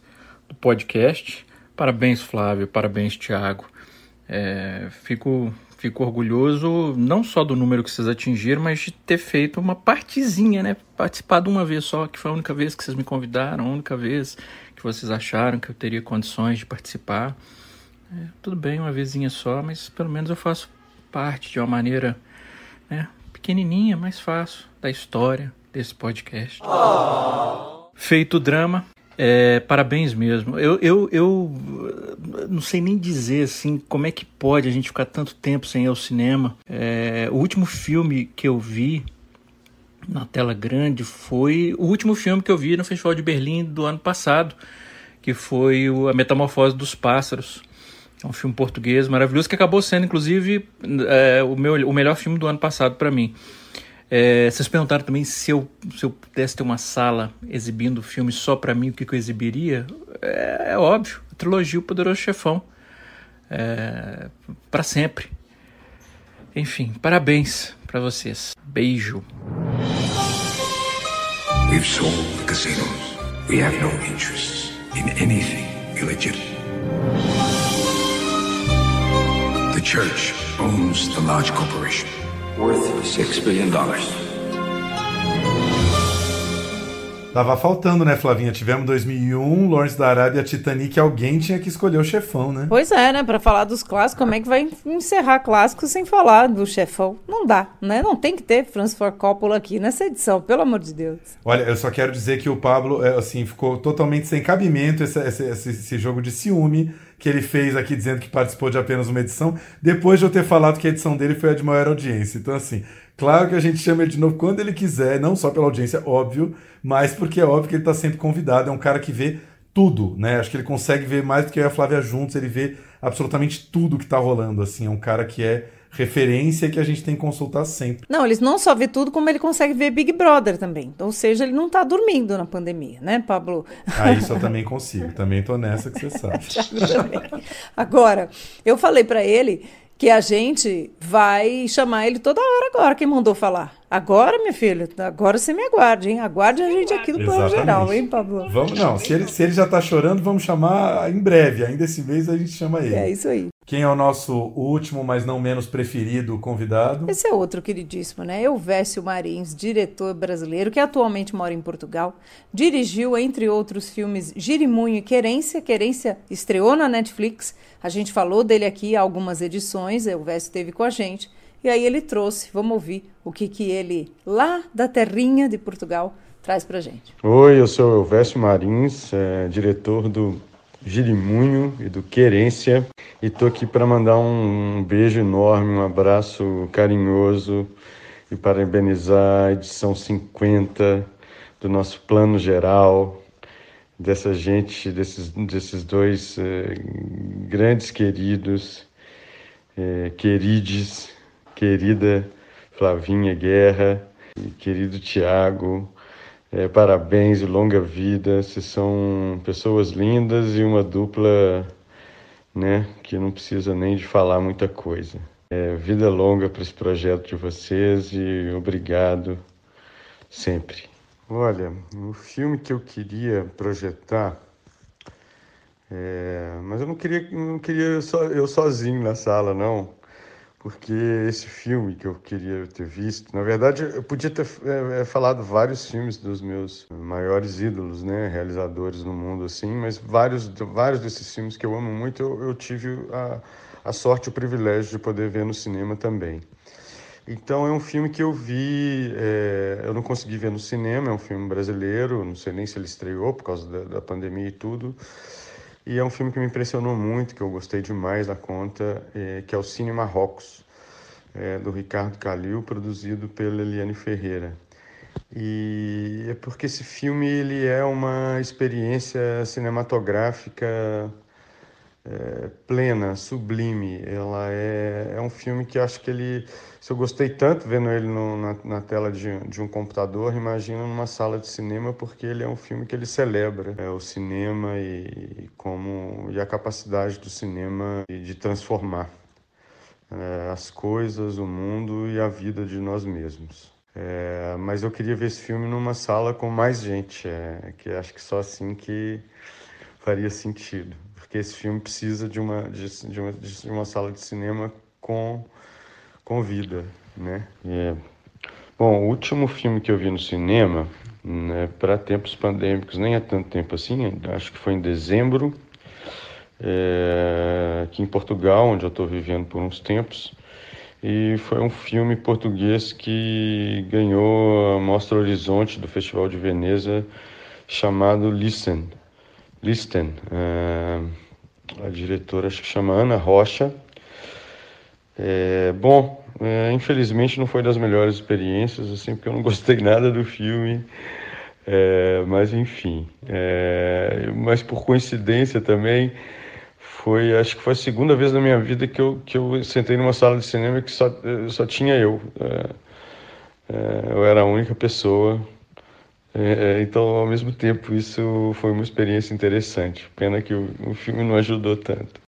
do podcast. Parabéns, Flávio, parabéns, Thiago. É, fico, fico orgulhoso não só do número que vocês atingiram, mas de ter feito uma partezinha, né? Participado uma vez só, que foi a única vez que vocês me convidaram, a única vez que vocês acharam que eu teria condições de participar. É, tudo bem, uma vezinha só, mas pelo menos eu faço parte de uma maneira né, pequenininha, mas faço da história desse podcast. Feito o drama, é, parabéns mesmo. Eu, eu, eu não sei nem dizer assim como é que pode a gente ficar tanto tempo sem ir ao cinema. É, o último filme que eu vi na tela grande foi o último filme que eu vi no Festival de Berlim do ano passado, que foi A Metamorfose dos Pássaros. É um filme português maravilhoso que acabou sendo, inclusive, é, o, meu, o melhor filme do ano passado para mim. É, vocês perguntaram também se eu, se eu pudesse ter uma sala exibindo filme só para mim, o que, que eu exibiria. É, é óbvio, a trilogia O Poderoso Chefão. É, para sempre. Enfim, parabéns para vocês. Beijo. We've sold the casinos. We have no interests in anything illegitimate. The church owns the large corporation worth six billion dollars. Tava faltando, né, Flavinha? Tivemos 2001, Lawrence da Arábia, Titanic, alguém tinha que escolher o chefão, né? Pois é, né? Pra falar dos clássicos, como é que vai encerrar clássicos sem falar do chefão? Não dá, né? Não tem que ter Francis Ford Coppola aqui nessa edição, pelo amor de Deus. Olha, eu só quero dizer que o Pablo, é, assim, ficou totalmente sem cabimento esse, esse, esse jogo de ciúme que ele fez aqui dizendo que participou de apenas uma edição, depois de eu ter falado que a edição dele foi a de maior audiência. Então, assim, claro que a gente chama ele de novo quando ele quiser, não só pela audiência, óbvio, mas porque é óbvio que ele está sempre convidado. É um cara que vê tudo, né? Acho que ele consegue ver mais do que eu e a Flávia juntos, ele vê absolutamente tudo que está rolando, assim. É um cara que é referência que a gente tem que consultar sempre. Não, eles não só vê tudo, como ele consegue ver Big Brother também. Ou seja, ele não está dormindo na pandemia, né, Pablo? Ah, isso eu também consigo. Também tô nessa que você sabe. Agora, eu falei para ele que a gente vai chamar ele toda hora agora, quem mandou falar. Agora, minha filha, agora você me aguarde, hein? Aguarde a gente aqui do plano geral, hein, Pablo? Vamos, não, se ele, se ele já tá chorando, vamos chamar em breve. Ainda esse mês a gente chama ele. É isso aí. Quem é o nosso último, mas não menos preferido convidado? Esse é outro queridíssimo, né? Elvésio Marins, diretor brasileiro que atualmente mora em Portugal. Dirigiu, entre outros filmes, Girimunho e Querência. Querência estreou na Netflix. A gente falou dele aqui há algumas edições. Elvésio esteve com a gente. E aí ele trouxe, vamos ouvir o que, que ele, lá da terrinha de Portugal, traz pra gente. Oi, eu sou Elvésio Marins, é, diretor do Girimunho e do Querência, e tô aqui para mandar um, beijo enorme, um abraço carinhoso e parabenizar a edição 50 do nosso plano geral, dessa gente, desses, desses dois eh, grandes queridos, eh, querides, querida Flavinha Guerra e querido Tiago. É, parabéns e longa vida. Vocês são pessoas lindas e uma dupla né, que não precisa nem de falar muita coisa. É, vida longa para esse projeto de vocês e obrigado sempre. Olha, o filme que eu queria projetar, é, mas eu não queria, não queria eu sozinho na sala, não porque esse filme que eu queria ter visto, na verdade, eu podia ter é, falado vários filmes dos meus maiores ídolos, né, realizadores no mundo, assim, mas vários, vários desses filmes que eu amo muito, eu, eu tive a, a sorte o privilégio de poder ver no cinema também. Então é um filme que eu vi, é, eu não consegui ver no cinema, é um filme brasileiro, não sei nem se ele estreou por causa da, da pandemia e tudo. E é um filme que me impressionou muito, que eu gostei demais da conta, é, que é o Cine Marrocos, é, do Ricardo Calil, produzido pela Eliane Ferreira. E é porque esse filme ele é uma experiência cinematográfica é, plena, sublime. Ela é, é um filme que acho que ele, se eu gostei tanto vendo ele no, na, na, tela de, de um computador, imagina numa sala de cinema, porque ele é um filme que ele celebra é, o cinema e, como e a capacidade do cinema de transformar é, as coisas, o mundo e a vida de nós mesmos. É, mas eu queria ver esse filme numa sala com mais gente, é, que acho que só assim que faria sentido porque esse filme precisa de uma, de, de uma, de uma sala de cinema com, com vida, né? É. Bom, o último filme que eu vi no cinema, né, para tempos pandêmicos, nem há tanto tempo assim, acho que foi em dezembro, é, aqui em Portugal, onde eu estou vivendo por uns tempos, e foi um filme português que ganhou a Mostra Horizonte do Festival de Veneza, chamado Listen. Listen. É, a diretora acho que chama Ana Rocha. É, bom, é, infelizmente não foi das melhores experiências, assim, porque eu não gostei nada do filme. É, mas enfim, é, mas por coincidência também foi, acho que foi a segunda vez na minha vida que eu, que eu sentei numa sala de cinema que só, só tinha eu. É, é, eu era a única pessoa é, é, então, ao mesmo tempo, isso foi uma experiência interessante. Pena que o, o filme não ajudou tanto.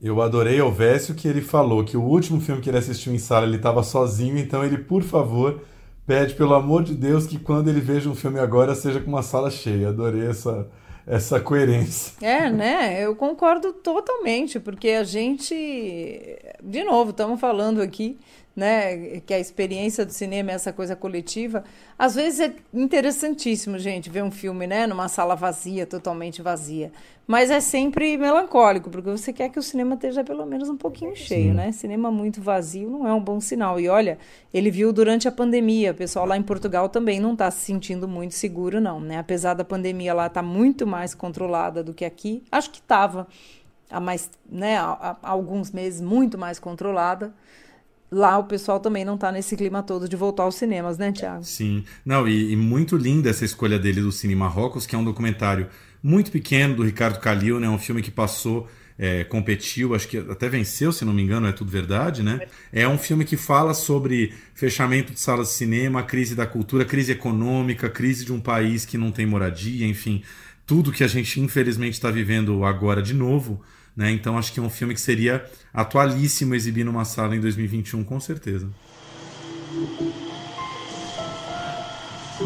Eu adorei o Vécio que ele falou que o último filme que ele assistiu em sala ele estava sozinho, então ele, por favor, pede pelo amor de Deus que quando ele veja um filme agora seja com uma sala cheia. Adorei essa, essa coerência. É, né? Eu concordo totalmente, porque a gente, de novo, estamos falando aqui né, que a experiência do cinema é essa coisa coletiva, às vezes é interessantíssimo, gente, ver um filme, né, numa sala vazia, totalmente vazia. Mas é sempre melancólico, porque você quer que o cinema esteja pelo menos um pouquinho cheio, Sim. né? Cinema muito vazio não é um bom sinal. E olha, ele viu durante a pandemia, o pessoal lá em Portugal também não está se sentindo muito seguro, não, né? Apesar da pandemia lá estar tá muito mais controlada do que aqui, acho que estava há mais, né, há, há alguns meses muito mais controlada lá o pessoal também não está nesse clima todo de voltar aos cinemas, né, Tiago? Sim. Não, e, e, muito linda essa escolha dele do Cine Marrocos, que é um documentário muito pequeno do Ricardo Calil, né? Um filme que passou, é, competiu, acho que até venceu, se não me engano, é tudo verdade, né? É um filme que fala sobre fechamento de salas de cinema, crise da cultura, crise econômica, crise de um país que não tem moradia, enfim, tudo que a gente infelizmente está vivendo agora de novo. Né? Então acho que é um filme que seria atualíssimo exibir numa sala em 2021, com certeza.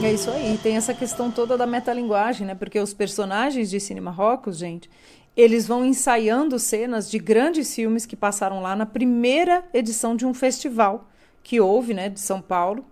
É isso aí, tem essa questão toda da metalinguagem, né? Porque os personagens de Cine Marrocos, gente, eles vão ensaiando cenas de grandes filmes que passaram lá na primeira edição de um festival que houve, né, de São Paulo,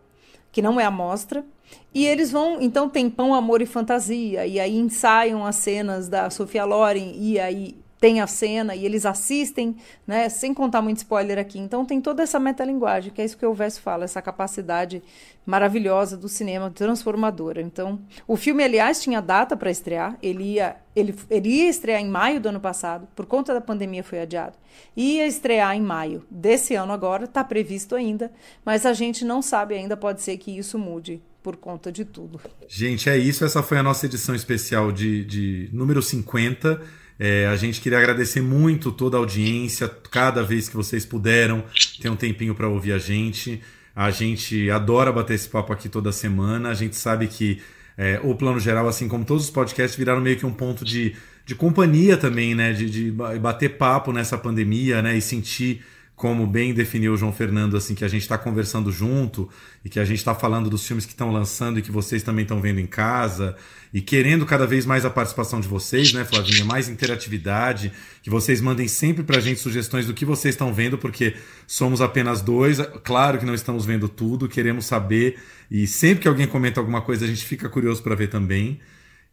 que não é a mostra. E eles vão, então tem Pão, Amor e Fantasia, e aí ensaiam as cenas da Sofia Loren, e aí tem a cena e eles assistem, né, sem contar muito spoiler aqui. Então tem toda essa metalinguagem, que é isso que o Verso fala, essa capacidade maravilhosa do cinema transformadora. Então, o filme, aliás, tinha data para estrear, ele ia, ele, ele ia estrear em maio do ano passado, por conta da pandemia foi adiado. Ia estrear em maio desse ano agora, está previsto ainda, mas a gente não sabe ainda, pode ser que isso mude por conta de tudo. Gente, é isso. Essa foi a nossa edição especial de, de número 50. É, a gente queria agradecer muito toda a audiência, cada vez que vocês puderam ter um tempinho para ouvir a gente. A gente adora bater esse papo aqui toda semana. A gente sabe que é, o Plano Geral, assim como todos os podcasts, viraram meio que um ponto de, de companhia também, né? De, de bater papo nessa pandemia, né? E sentir como bem definiu o João Fernando, assim, que a gente está conversando junto e que a gente está falando dos filmes que estão lançando e que vocês também estão vendo em casa e querendo cada vez mais a participação de vocês, né, Flavinha? Mais interatividade, que vocês mandem sempre para a gente sugestões do que vocês estão vendo, porque somos apenas dois, claro que não estamos vendo tudo, queremos saber e sempre que alguém comenta alguma coisa a gente fica curioso para ver também.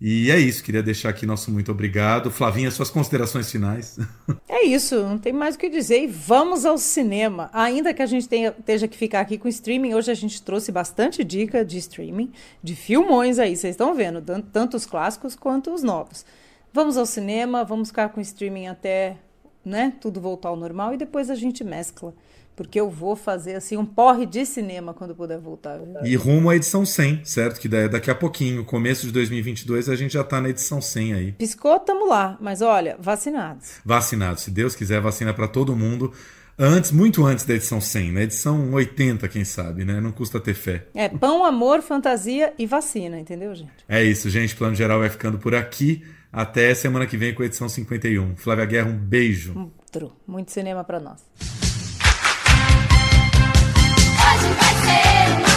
E é isso, queria deixar aqui nosso muito obrigado. Flavinha, suas considerações finais. É isso, não tem mais o que dizer. E vamos ao cinema. Ainda que a gente tenha, esteja que ficar aqui com streaming, hoje a gente trouxe bastante dica de streaming, de filmões aí, vocês estão vendo, tanto os clássicos quanto os novos. Vamos ao cinema, vamos ficar com streaming até né, tudo voltar ao normal e depois a gente mescla porque eu vou fazer assim um porre de cinema quando puder voltar. E rumo à edição 100, certo? Que daqui a pouquinho, começo de 2022, a gente já tá na edição 100 aí. Piscou, tamo lá, mas olha, vacinados. Vacinados, se Deus quiser, vacina para todo mundo. Antes, muito antes da edição 100, na edição 80, quem sabe, né? Não custa ter fé. É pão, amor, fantasia e vacina, entendeu, gente? É isso, gente. Plano Geral vai ficando por aqui. Até semana que vem com a edição 51. Flávia Guerra, um beijo. Muito cinema para nós. I said.